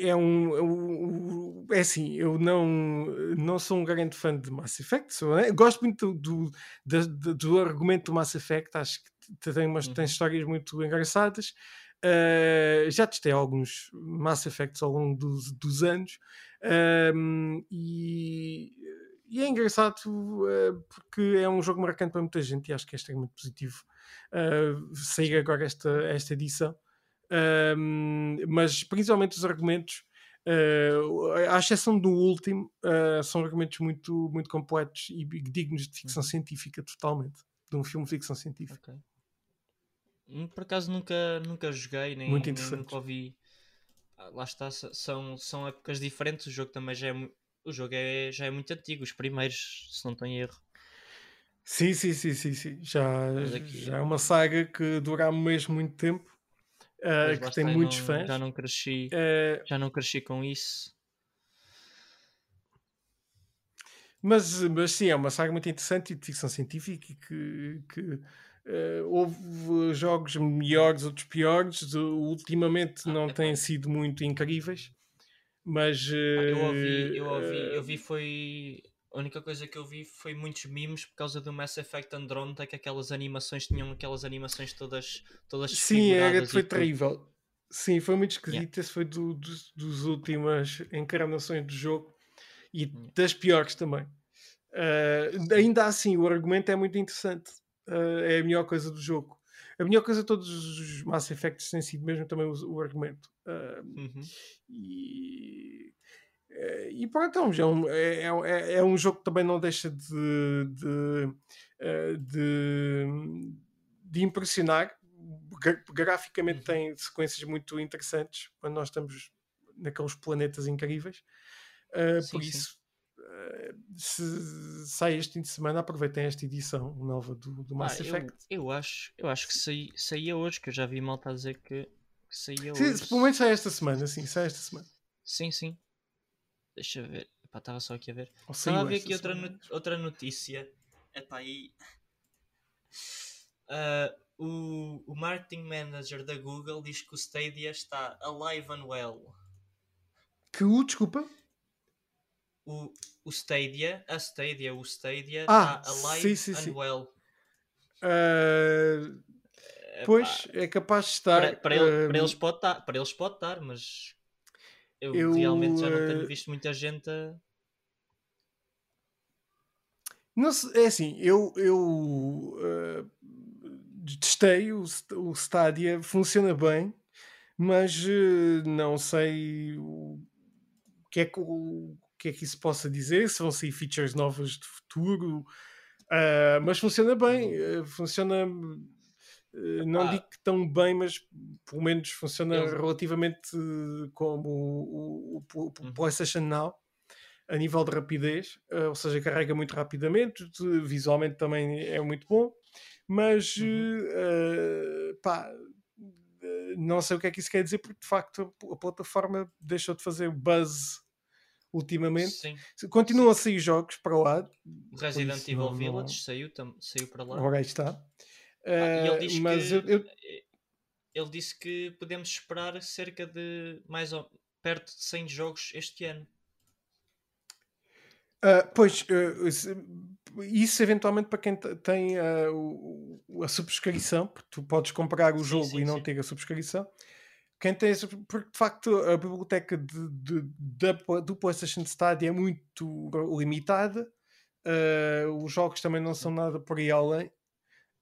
é um, é assim, eu não, não sou um grande fã de Mass Effect, sou, é? gosto muito do, do, do, argumento do Mass Effect, acho que tem, umas, uhum. tem histórias muito engraçadas. Uh, já testei alguns Mass Effects ao longo dos, dos anos uh, e, e, é engraçado uh, porque é um jogo marcante para muita gente e acho que é extremamente positivo sair agora esta, esta edição mas principalmente os argumentos, uh, à exceção do último, uh, são argumentos muito, muito completos e dignos de ficção uhum. científica, totalmente. De um filme de ficção científica. Okay. Hum, por acaso nunca, nunca joguei, nem, muito nem nunca ouvi. Ah, lá está, são, são épocas diferentes. O jogo também já é, o jogo é, já é muito antigo, os primeiros, se não tenho erro. Sim, sim, sim, sim, sim. Já, aqui, já é uma saga que dura mesmo muito tempo uh, que tem muitos não, fãs. Já não cresci, uh, já não cresci com isso. Mas, mas sim, é uma saga muito interessante e de ficção científica que, que uh, houve jogos melhores, outros piores. Ultimamente ah, não é têm bom. sido muito incríveis. Mas ah, eu ouvi, eu ouvi, eu vi foi a única coisa que eu vi foi muitos memes por causa do Mass Effect Andromeda, que aquelas animações tinham aquelas animações todas todas Sim, era, foi terrível. Sim, foi muito esquisito. Yeah. Esse foi do, do, dos últimas encarnações do jogo e yeah. das piores também. Uh, ainda assim, o argumento é muito interessante. Uh, é a melhor coisa do jogo. A melhor coisa de todos os Mass Effects tem sido mesmo também o, o argumento. Uh, uhum. E e pronto, então, é, é, é, um jogo que também não deixa de, de, eh, de, de impressionar. Graficamente uhum. tem sequências muito interessantes quando nós estamos naqueles planetas incríveis. Uh, sim, por isso, uh, se sai este fim de semana, aproveitem esta edição nova do, do Mass ah, Effect. Eu, eu, acho, eu acho que saía, saía hoje, que eu já vi malta a dizer que, que saía sim, hoje. Pelo menos sai esta semana, sim, sai esta semana. Sim, sim. Deixa eu ver. estava só aqui a ver. Estava a ver aqui outra, outra notícia. Epá, aí. Uh, o, o marketing manager da Google diz que o Stadia está alive and well. Que o, desculpa? O, o Stadia, a Stadia, o Stadia ah, está alive sim, sim, and sim. well. Uh, pois, é capaz de estar. Para, para, ele, uh, para, eles pode estar, para eles pode estar, mas eu, eu realmente já não tenho eh, visto muita gente a. Não é assim, eu, eu uh, testei o, o Stadia, funciona bem, mas uh, não sei o que, é que, o, que é que isso possa dizer, se vão sair features novas de futuro, uh, mas funciona bem, uh, funciona eh, não ah. digo que tão bem, mas pelo menos funciona eu... relativamente como o, o, o, o uhum. PlayStation Now a nível de rapidez, uh, ou seja, carrega muito rapidamente, visualmente também é muito bom, mas uhum. uh, pá, não sei o que é que isso quer dizer, porque de facto a, plataforma deixou de fazer buzz ultimamente. Sim. Continuam Sim. a sair jogos para lá. Resident Evil Village saiu, saiu para lá. Agora está. Ah, ele diz mas que, eu, eu... ele disse que podemos esperar cerca de mais ou perto de 100 jogos este ano. Uh, pois, uh, isso eventualmente para quem tem uh, a subscrição, porque tu podes comprar o sim, jogo sim, e não sim. ter a subscrição. Quem tem, porque de facto a biblioteca de, de, de, do PlayStation Stadia é muito limitada, os jogos também não são nada por aí além.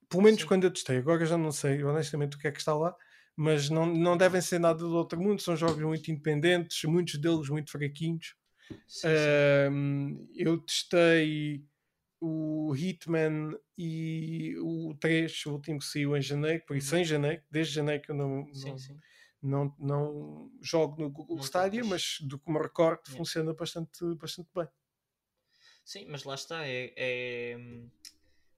Pelo menos quando eu testei, agora já não sei honestamente o que é que está lá, mas não, não devem ser nada do outro mundo, são jogos muito independentes, muitos deles muito fraquinhos Sim, sim. eu testei o Hitman e o 3, o último que saiu em janeiro, por isso uhum. em janeiro, desde janeiro que eu não, sim, não, sim. não, não jogo no Google Stadia, mas do que me recordo funciona bastante, bastante bem. Sim, mas lá está, é, é,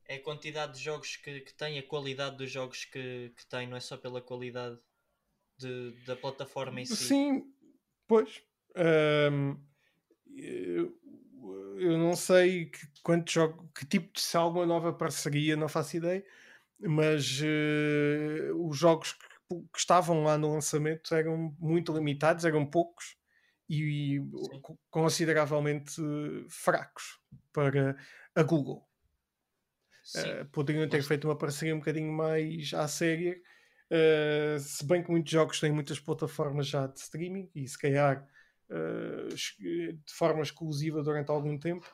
é a quantidade de jogos que, que tem, a qualidade dos jogos que, que tem, não é só pela qualidade de, da plataforma em si. Sim, pois. Um, eu, não sei que, quanto jogo, que tipo de se alguma nova parceria, não faço ideia, mas uh, os jogos que, que, estavam lá no lançamento eram muito limitados, eram poucos e, e consideravelmente fracos para a Google. Uh, poderiam ter feito uma parceria um bocadinho mais à séria, uh, se bem que muitos jogos têm muitas plataformas já de streaming e se calhar uh, de forma exclusiva durante algum tempo.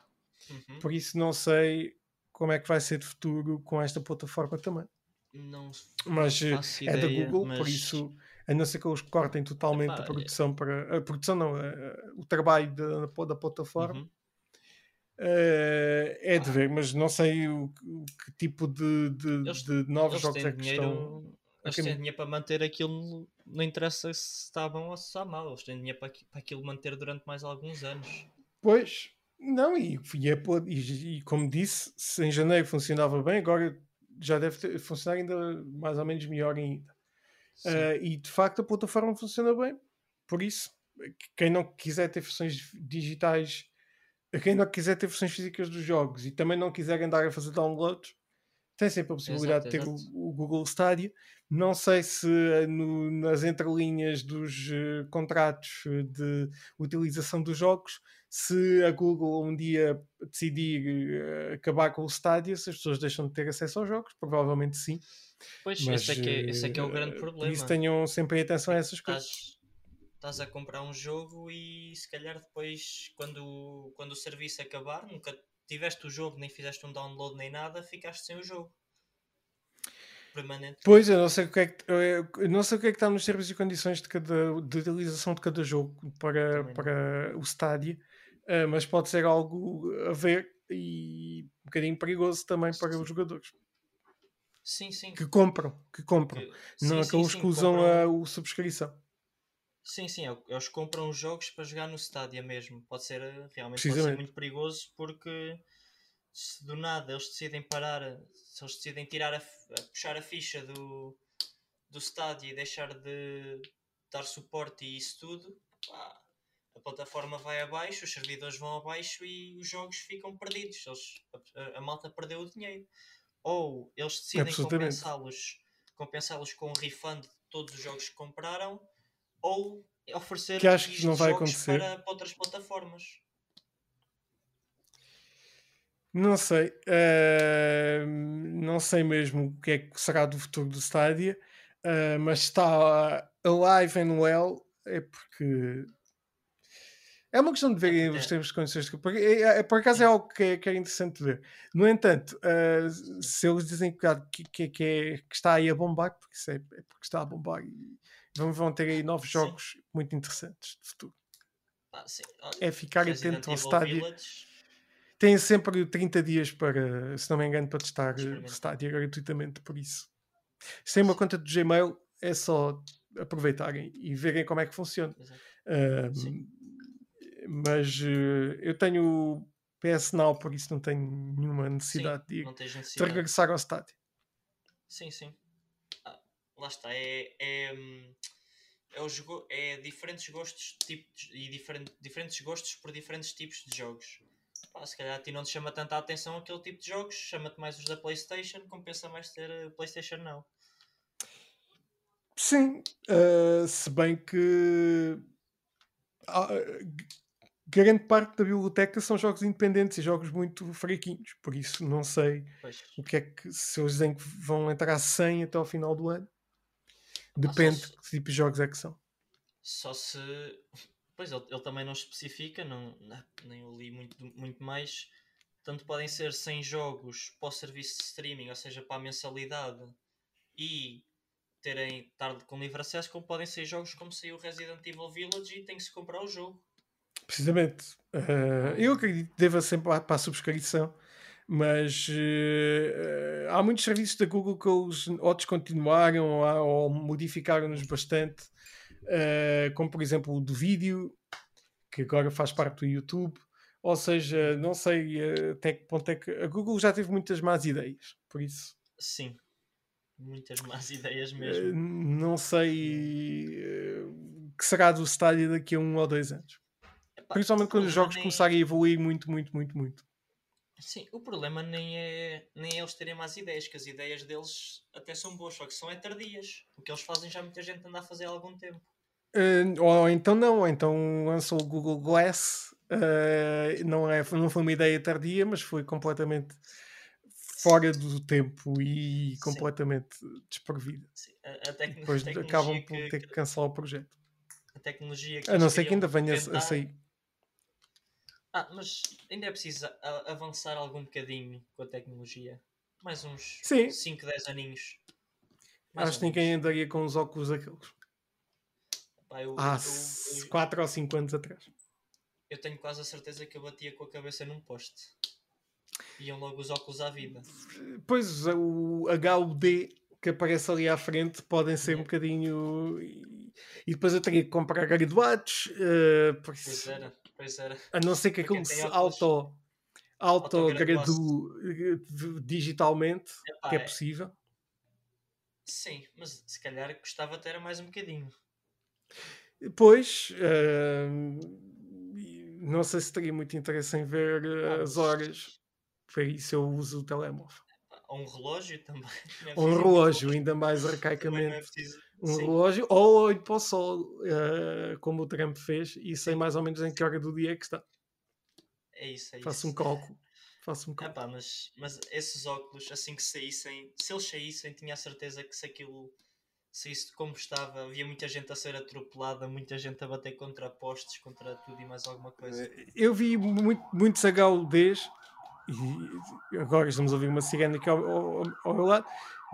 Uhum. Por isso não sei como é que vai ser de futuro com esta plataforma também. Não, mas eh, é ideia, da Google, mas... por isso a não ser que eles cortem totalmente Epá, a produção para a produção não, o trabalho da, da plataforma. Uhum. Uh, é de ver, mas não sei o, o que tipo de, de, eles, de novos jogos é que dinheiro, estão. Eles têm dinheiro para manter aquilo, não interessa se está bom ou se está mal, eles têm dinheiro para, para aquilo manter durante mais alguns anos. Pois, não, e, e, é, e, e como disse, se em janeiro funcionava bem, agora já deve ter, funcionar ainda mais ou menos melhor ainda. Uh, e de facto a plataforma funciona bem, por isso, quem não quiser ter versões digitais, quem não quiser ter versões físicas dos jogos e também não quiser andar a fazer downloads, tem sempre a possibilidade exato, de ter o, o, Google Stadia. Não sei se eh, no, nas entrelinhas dos uh, contratos eh, de utilização dos jogos, se a Google um dia decidir uh, acabar com o Stadia, se as pessoas deixam de ter acesso aos jogos, provavelmente sim. Pois, Mas, esse, é que é, esse é que é o grande problema. Por isso tenham sempre atenção a essas coisas. Estás a comprar um jogo e se calhar depois, quando, quando o serviço acabar, nunca tiveste o jogo, nem fizeste um download nem nada, ficaste sem o jogo. Permanente. Pois, eu não sei o que é que, eu não sei o que, é que está nos termos e condições de, cada, de utilização de cada jogo para, para o Stadia, uh, mas pode ser algo a ver e um bocadinho perigoso também para sim. os jogadores. Sim, sim. Que compram, que compram. Que, não sim, aqueles sim, que usam compram... a, a subscrição. Sim, sim, é eles compram jogos para jogar no estádio mesmo. Pode ser eh, realmente pode ser muito perigoso porque se do nada eles decidem parar, se eles decidem tirar a, a puxar a ficha do, do estádio e deixar de dar suporte e isso tudo, pá, a plataforma vai abaixo, os servidores vão abaixo e os jogos ficam perdidos. Eles, a, a malta perdeu o dinheiro. Ou eles decidem compensá-los compensá-los com um refund de todos os jogos que compraram ou oferecer que acho que não vai acontecer para, para outras plataformas. Não sei, uh, não sei mesmo o que é que será do futuro do Stadia, uh, mas está alive and well, é porque é uma questão de ver os termos de condições. Porque, é, é, por acaso é algo que é, que é interessante ver. No entanto, uh, se eles dizem que, que, que, é, que, está aí a bombar, porque, isso é, é porque está a bombar e, vão ter aí novos jogos sim. muito interessantes de futuro. Ah, é ficar atento ao estádio. Tem sempre 30 dias para, se não me engano, para testar o estádio gratuitamente, por isso. Se tem uma conta do Gmail, é só aproveitarem e verem como é que funciona. Uh, mas uh, eu tenho PS Now, por isso não tenho nenhuma necessidade, sim, de, necessidade. de regressar ao estádio. Sim, sim lá está, é, é, é, o, é diferentes gostos tipos, e diferente, diferentes gostos por diferentes tipos de jogos. Pá, se calhar a ti não te chama tanta atenção aquele tipo de jogos, chama-te mais os da Playstation, compensa mais ter a Playstation não. Sim, uh, se bem que grande parte da biblioteca são jogos independentes e jogos muito fraquinhos, por isso não sei pois. o que é que se eles dizem que vão entrar 100 até ao final do ano. Depende ah, se... de que tipo de jogos é que são. Só se. Pois ele, ele também não especifica, não, não, nem eu li muito, muito mais. Tanto podem ser 100 jogos para o serviço de streaming, ou seja, para a mensalidade, e terem tarde com livre acesso, como podem ser jogos como saiu Resident Evil Village e tem que se comprar o jogo. Precisamente. Uh, eu acredito que deva sempre para a subscrição, mas uh, há muitos serviços da Google que eles ou descontinuaram ou, ou modificaram-nos bastante, uh, como por exemplo o do vídeo, que agora faz parte do YouTube. Ou seja, não sei até que ponto é que a Google já teve muitas más ideias, por isso. Sim, muitas más ideias mesmo. não sei que será do Stadia daqui a um ou dois anos. Principalmente quando os jogos nem... começarem a evoluir muito, muito, muito, muito. Sim, o problema nem é, nem é eles terem más ideias, que as ideias deles até são boas, só que são é tardias. O que eles fazem já muita gente anda a fazer há algum tempo. Uh, ou então não, ou então lançou o Google Glass, uh, não, é, não foi uma ideia tardia, mas foi completamente fora do tempo e completamente Sim. desprovida. Sim. A, a Depois acabam por ter que, que cancelar o projeto. A tecnologia que A não ser que ainda venha a sair. Ah, mas ainda é preciso avançar algum bocadinho com a tecnologia. Mais uns Sim. 5, 10 aninhos. Mais Acho que ninguém andaria com os óculos aqueles. Pá, eu, Há 4 ou 5 anos atrás. Eu tenho quase a certeza que eu batia com a cabeça num poste. Iam logo os óculos à vida. Pois, o HUD que aparece ali à frente podem ser um bocadinho. E depois eu teria que comprar graduados. Uh, pois era. Pois era. A não ser que aquilo se auto, auto gradue digitalmente, Epá, que é, é possível. Sim, mas se calhar gostava até era mais um bocadinho. Pois, uh, não sei se teria muito interesse em ver ah, as horas. Para isso eu uso o telemóvel. Ou um relógio também. Ou um relógio, ainda mais arcaicamente um Sim. relógio ou olho para o sol, uh, como o Trump fez, e sei mais ou menos em que hora do dia é que está. É isso, é Faço isso. um cálculo. Faço um cálculo. Epá, mas, mas esses óculos, assim que saíssem, se eles saíssem, tinha a certeza que se aquilo saísse como estava, havia muita gente a ser atropelada, muita gente a bater contra postes, contra tudo e mais alguma coisa. Eh, eu vi muito, muitos HUDs e agora estamos a ouvir uma sirene aqui ao, ao, ao meu lado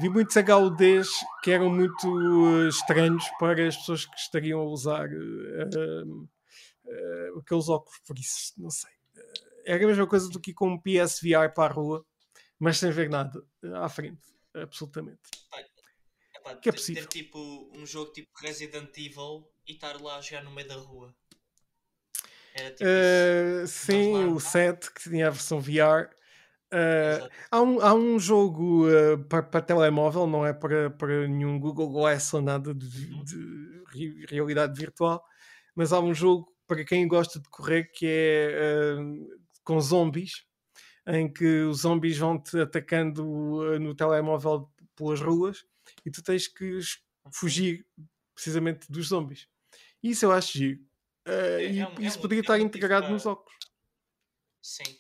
vi muitos HUDs que eram muito uh, estranhos para as pessoas que estariam a usar uh, uh, aqueles óculos, por isso, não sei. Era a mesma coisa do que ir com um PSVR para a rua, mas sem ver nada à frente, absolutamente. Epá, que é possível. Ter tipo um jogo tipo Resident Evil e estar lá a jogar no meio da rua. Tipo uh, sim, o 7 que tinha a versão VR Uh, há, um, há um jogo uh, para, para telemóvel, não é para, para nenhum Google Glass ou nada de, uhum. de, realidade virtual, mas há um jogo para quem gosta de correr que é uh, com zombies, em que os zombies vão-te atacando no telemóvel pelas ruas e tu tens que fugir precisamente dos zombies. Isso eu acho giro. É, e é um, isso é poderia estar integrado nos óculos. Sim,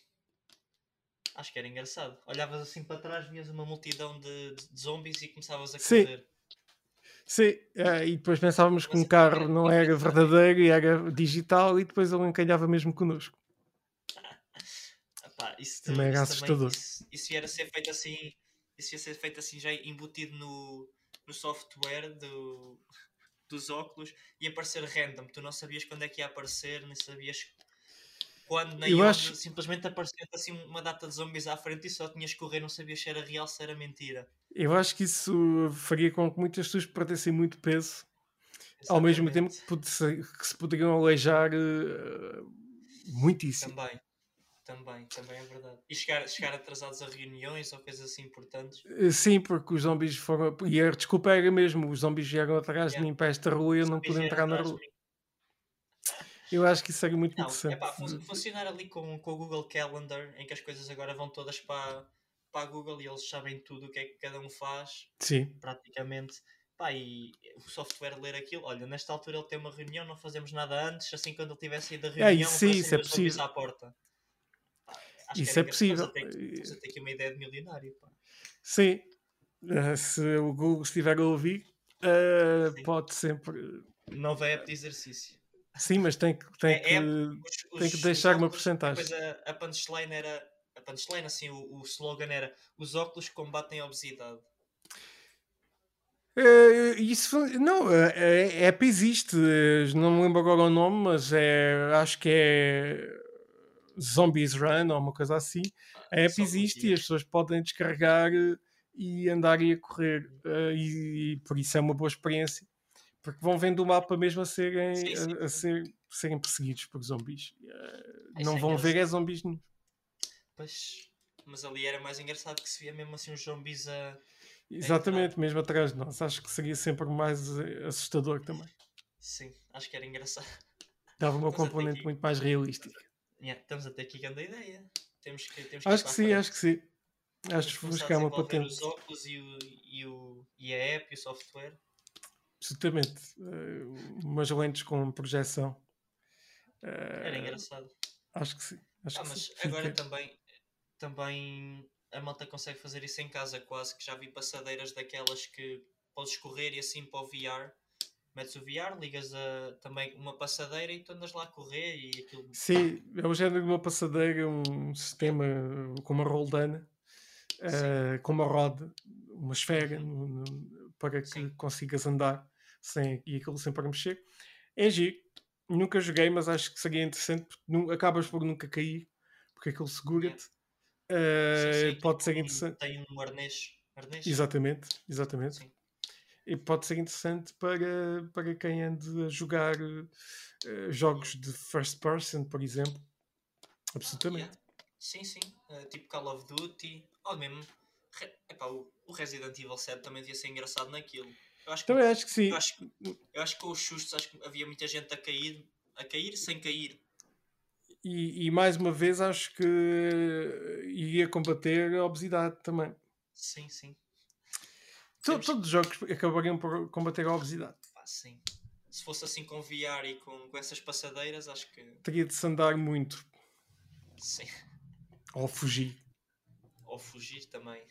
Acho que era engraçado. Olhavas assim para trás, vias uma multidão de, de zombies e começavas a correr. Sim. Sim, é, e depois pensávamos que um carro não era verdadeiro e era digital e depois ele encalhava mesmo connosco. Epá, isso também era assustador. Isso, isso ia ser feito assim, isso ia ser feito assim já embutido no, no software do, dos óculos e aparecer random. Tu não sabias quando é que ia aparecer, nem sabias quando nem eu acho... simplesmente apareceu assim uma data de zombies à frente e só tinhas que correr, não sabias se era real, se era mentira. Eu acho que isso faria com que muitas pessoas perdessem muito peso, Exatamente. ao mesmo tempo que, se poderiam aleijar uh, muitíssimo. Também, também, também é verdade. E chegar, chegar atrasados a reuniões ou coisas assim importantes. Eh, sim, porque os zombies foram. E a desculpa era mesmo: os zombies vieram atrás yeah. de mim para esta rua e eu não pude entrar na rua. Eu acho que isso seria muito não, fun funcionar ali com, com o Google Calendar, em que as coisas agora vão todas para, para a Google e eles sabem tudo o que é que cada um faz. Sim. Praticamente. Pá, e o software ler aquilo, olha, nesta altura ele tem uma reunião, não fazemos nada antes, assim quando ele tiver saído da reunião, é, isso, isso é possível. à porta. Pá, isso é possível. Você tem aqui uma ideia de milionário. Pá. Sim, uh, se o Google estiver a ouvir, uh, pode sempre. Nova app de exercício. Sim, mas tem que, tem é, que, é, os, tem que deixar uma porcentagem. A, a punchline era. A punchline, assim, o, o slogan era: os óculos combatem a obesidade. Uh, isso não, a app existe, não me lembro agora o nome, mas é, acho que é Zombies Run ou uma coisa assim. A app existe e as pessoas podem descarregar e andar e a correr, uh, e, e, por isso é uma boa experiência porque vão vendo o mapa mesmo a serem, sim, sim. A, a ser, serem perseguidos por zombies. Uh, não vão ver é zombies nenhum. Pois, mas ali era mais engraçado que se via mesmo assim os zombies a. Exatamente, a mesmo atrás de nós. Acho que seria sempre mais eh, assustador também. Sim, acho que era engraçado. Dava uma componente aqui... muito mais realística. Yeah, estamos até aqui grande ideia. Temos que, temos que acho que sim, acho que sim. Acho que buscar uma patente. Os óculos e, o, e, o, e a app e o software. Absolutamente. Uh, umas lentes com projeção. Uh, Era engraçado. Acho que sim. Acho ah, que mas sim. agora Fica... também, também a malta consegue fazer isso em casa quase, que já vi passadeiras daquelas que podes correr e assim para o VR. Metes o VR, ligas a, também uma passadeira e tu andas lá a correr e aquilo. Sim, é o género de uma passadeira, um sistema com uma roldana, uh, com uma roda, uma esfera, no, no, para que Sim. consigas andar sem, e aquilo sempre a mexer. É giro. Nunca joguei, mas acho que seria interessante porque acabas por nunca cair, porque aquilo segura-te. Uh, pode ser interessante. Tem um arnês. arnês. Exatamente, exatamente. Sim. E pode ser interessante para, para quem ande a jogar uh, jogos de first person, por exemplo. Absolutamente. Ah, yeah. Sim, sim. Uh, tipo Call of Duty. Ou mesmo. Epá, o, o Resident Evil 7 também devia ser engraçado naquilo. Eu acho que, Também acho que sim. Eu acho, eu acho que com os sustos acho que havia muita gente a cair, a cair sem cair. E, e mais uma vez acho que iria combater a obesidade também. Sim, sim. Todos os jogos acabariam por combater a obesidade. Ah, sim. Se fosse assim com VR e com, com essas passadeiras, acho que. Teria de se andar muito. Sim. Ou fugir. Ou fugir também.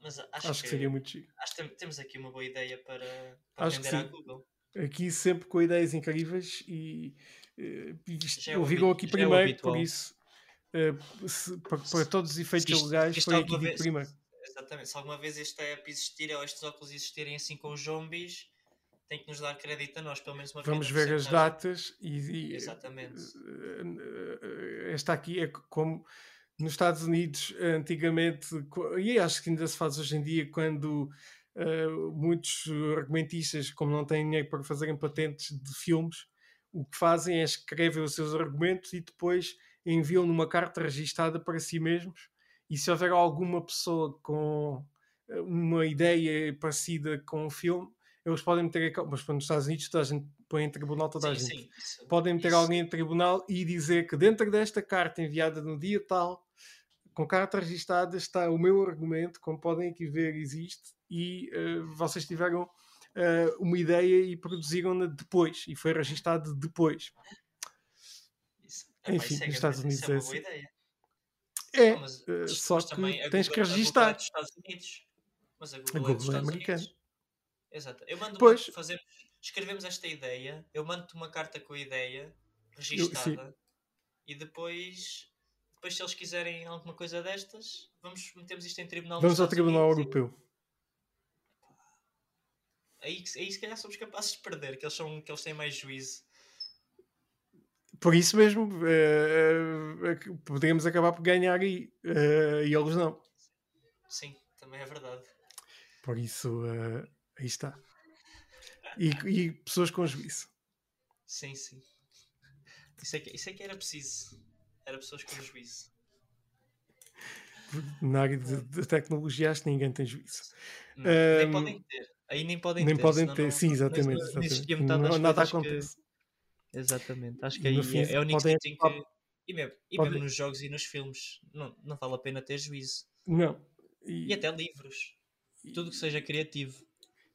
Mas acho, acho que, que, seria muito chique. Acho que temos aqui uma boa ideia para, para acho vender à Google. Aqui sempre com ideias incríveis e, uh, é ouviram aqui é primeiro, é por isso, uh, se, para, para, todos os efeitos isto, legais, foi aqui vez, primeiro. Exatamente, se alguma vez esta app existir ou estes óculos existirem assim com os zombies, tem que nos dar crédito a nós, pelo menos uma Vamos ver as datas e, e Exatamente. Uh, esta aqui é como nos Estados Unidos, antigamente, e acho que ainda se faz hoje em dia, quando uh, muitos argumentistas, como não têm dinheiro para fazerem patentes de filmes, o que fazem é escrever os seus argumentos e depois enviam numa carta registada para si mesmos. E se houver alguma pessoa com eh, uma ideia parecida com o filme, eles podem meter. Mas nos Estados Unidos toda a gente põe em tribunal toda sim, a gente. Sim, isso, podem meter isso. alguém em tribunal e dizer que dentro desta carta enviada no dia tal com carta registada está o meu argumento, como podem aqui ver, existe, e uh, vocês tiveram uh, uma ideia e produziram-na depois, e foi registado depois. Isso, Enfim, nos Estados Unidos é, é assim. Ideia. É, não, mas, uh, só que tens que registar. Dos Estados Unidos. Mas a Google, a Google é, é americana. Exato. Eu mando pois. Uma, fazemos, escrevemos esta ideia, eu mando-te uma carta com a ideia registada eu, e depois depois, se eles quiserem alguma coisa destas, vamos metemos isto em tribunal. Vamos ao Tribunal Europeu. Aí, aí se calhar somos capazes de perder, que eles, são, que eles têm mais juízo. Por isso mesmo, é, é, poderíamos acabar por ganhar aí, e eles não. Sim, também é verdade. Por isso, aí está. E, e, pessoas com juízo. Sim, sim. Isso é que, isso é que era preciso. Era pessoas com juízo. Na área de, de tecnologia acho que ninguém tem juízo. Não, um, nem podem ter. Aí nem podem nem ter. Podem ter. Não, sim, exatamente. Não, exatamente. Não, nada acontece. Que... Exatamente. Acho que aí fim, é, é o único podem... que... E mesmo, e mesmo nos jogos e nos filmes não, não vale a pena ter juízo. Não. E, e até livros. E... Tudo que seja criativo.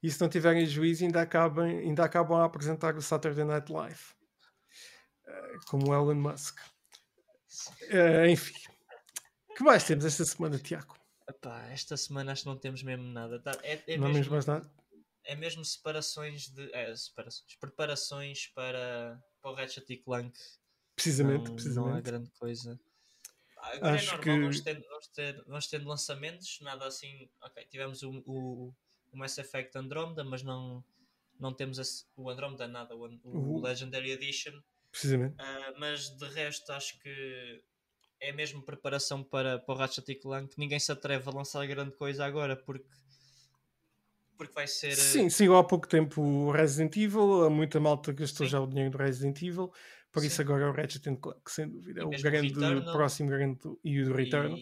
E se não tiverem juízo, ainda acabam, ainda acabam a apresentar o Saturday Night Live. Uh, como Elon Musk. Uh, enfim. O que mais temos esta semana, Tiago? Epá, esta semana acho que não temos mesmo nada. Tá, é, é não mesmo, mesmo mais nada? É mesmo separações de. É, separações. Preparações para, para o Ratchet e Clank. Precisamente, não, precisamente. Não é grande coisa. Agora acho é normal, que... vamos, ter, vamos, ter, vamos ter lançamentos, nada assim. Ok, tivemos o, o, o Mass Effect Andromeda, mas não, não temos esse, o Andromeda, nada, o, o Legendary Edition. Precisamente. Uh, mas de resto, acho que é mesmo preparação para, para o Ratchet Clank. Ninguém se atreve a lançar grande coisa agora porque porque vai ser. Sim, sim, há pouco tempo o Resident Evil, há muita malta gastou sim. já o dinheiro do Resident Evil, por sim. isso agora é o Ratchet Clank, sem dúvida. É o grande, Returnal, próximo grande e o Return.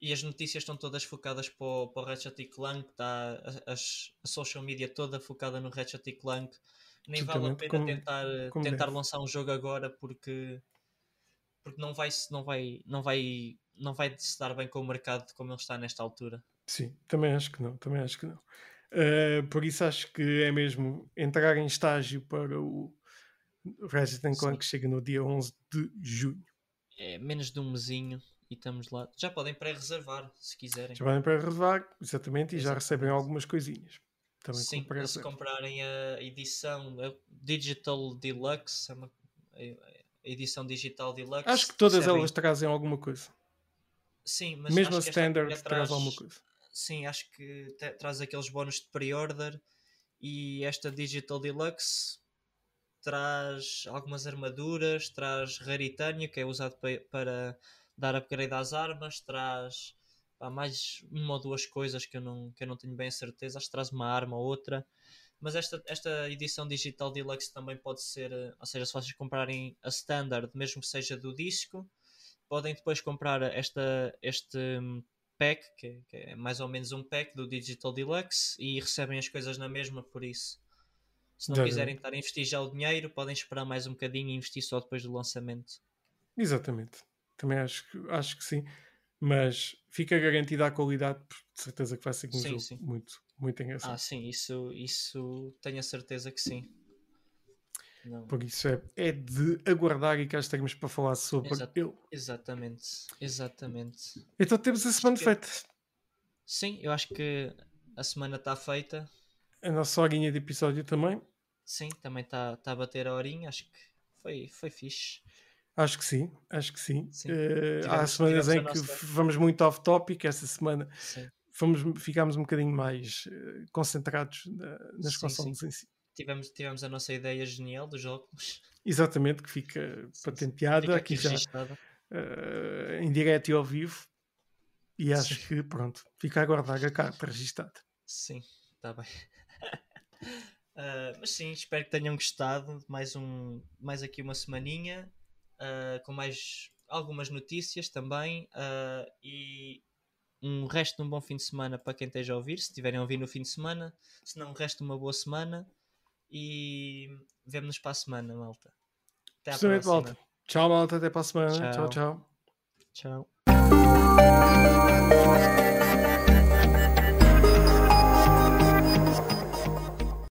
E, e, as notícias estão todas focadas para o, para o Ratchet Clank, está a, a, a, social media toda focada no Ratchet Clank. Nem vale a pena como, tentar, como tentar lançar um jogo agora porque porque não vai não vai não vai não vai se dar bem com o mercado como ele está nesta altura. Sim, também acho que não, também acho que não. Uh, por isso acho que é mesmo entrar em estágio para o Resident Clank que chega no dia 11 de junho. É menos de um mesinho e estamos lá. Já podem pré-reservar se quiserem. Já podem pré-reservar, exatamente, e exatamente. já recebem algumas coisinhas. Também Sim, se comprarem a edição a Digital Deluxe, é a edição digital deluxe. Acho que todas recebem... elas trazem alguma coisa. Sim, mas mesmo a standard traz... traz alguma coisa. Sim, acho que traz aqueles bónus de pre-order e esta digital deluxe traz algumas armaduras, traz raritânio que é usado para, para dar upgrade às armas, traz há mais uma ou duas coisas que eu não, que eu não tenho bem a certeza, acho que traz uma arma ou outra mas esta, esta edição digital deluxe também pode ser, eh, ou seja, se vocês comprarem a standard, mesmo que seja do disco, podem depois comprar esta, este hum, pack, que, que é mais ou menos um pack do digital deluxe e recebem as coisas na mesma, por isso. Se não quiserem estar a investir já o dinheiro, podem esperar mais um bocadinho e investir só depois do lançamento. Exatamente. Também acho, acho que sim. Mas fica garantida a qualidade, de certeza que vai ser um sim, jogo sim. muito, muito engraçado. Ah, sim, isso, isso tenho a certeza que sim. Não. Por isso é, é de aguardar e cá estaremos para falar sobre ele. Exatamente, exatamente. Então temos a semana que... feita. Sim, eu acho que a semana está feita. A nossa horinha de episódio também. Sim, também está tá a bater a horinha, acho que foi, foi fixe. Acho que sim, acho que sim. sim. Uh, há semanas em que vamos muito off-topic, esta semana sim fomos, ficámos um bocadinho mais uh, concentrados na, nas sim, consoles sim. em si. Tivemos, tivemos a nossa ideia genial dos óculos. Exatamente, que fica patenteada fica aqui, aqui já uh, em direto e ao vivo. E acho que pronto, fica a guardar a carta registada. Sim, está bem. mas sim, espero que tenham gostado. Mais, um, mais aqui uma semaninha uh, com mais algumas notícias também. Uh, e um resto de um bom fim de semana para quem esteja a ouvir, se estiverem a ouvir no fim de semana, se não, um resto de uma boa semana e vemo-nos para a semana, malta. Até à próxima. Malta. Tchau, malta, até para a semana. Tchau, tchau. Tchau. tchau.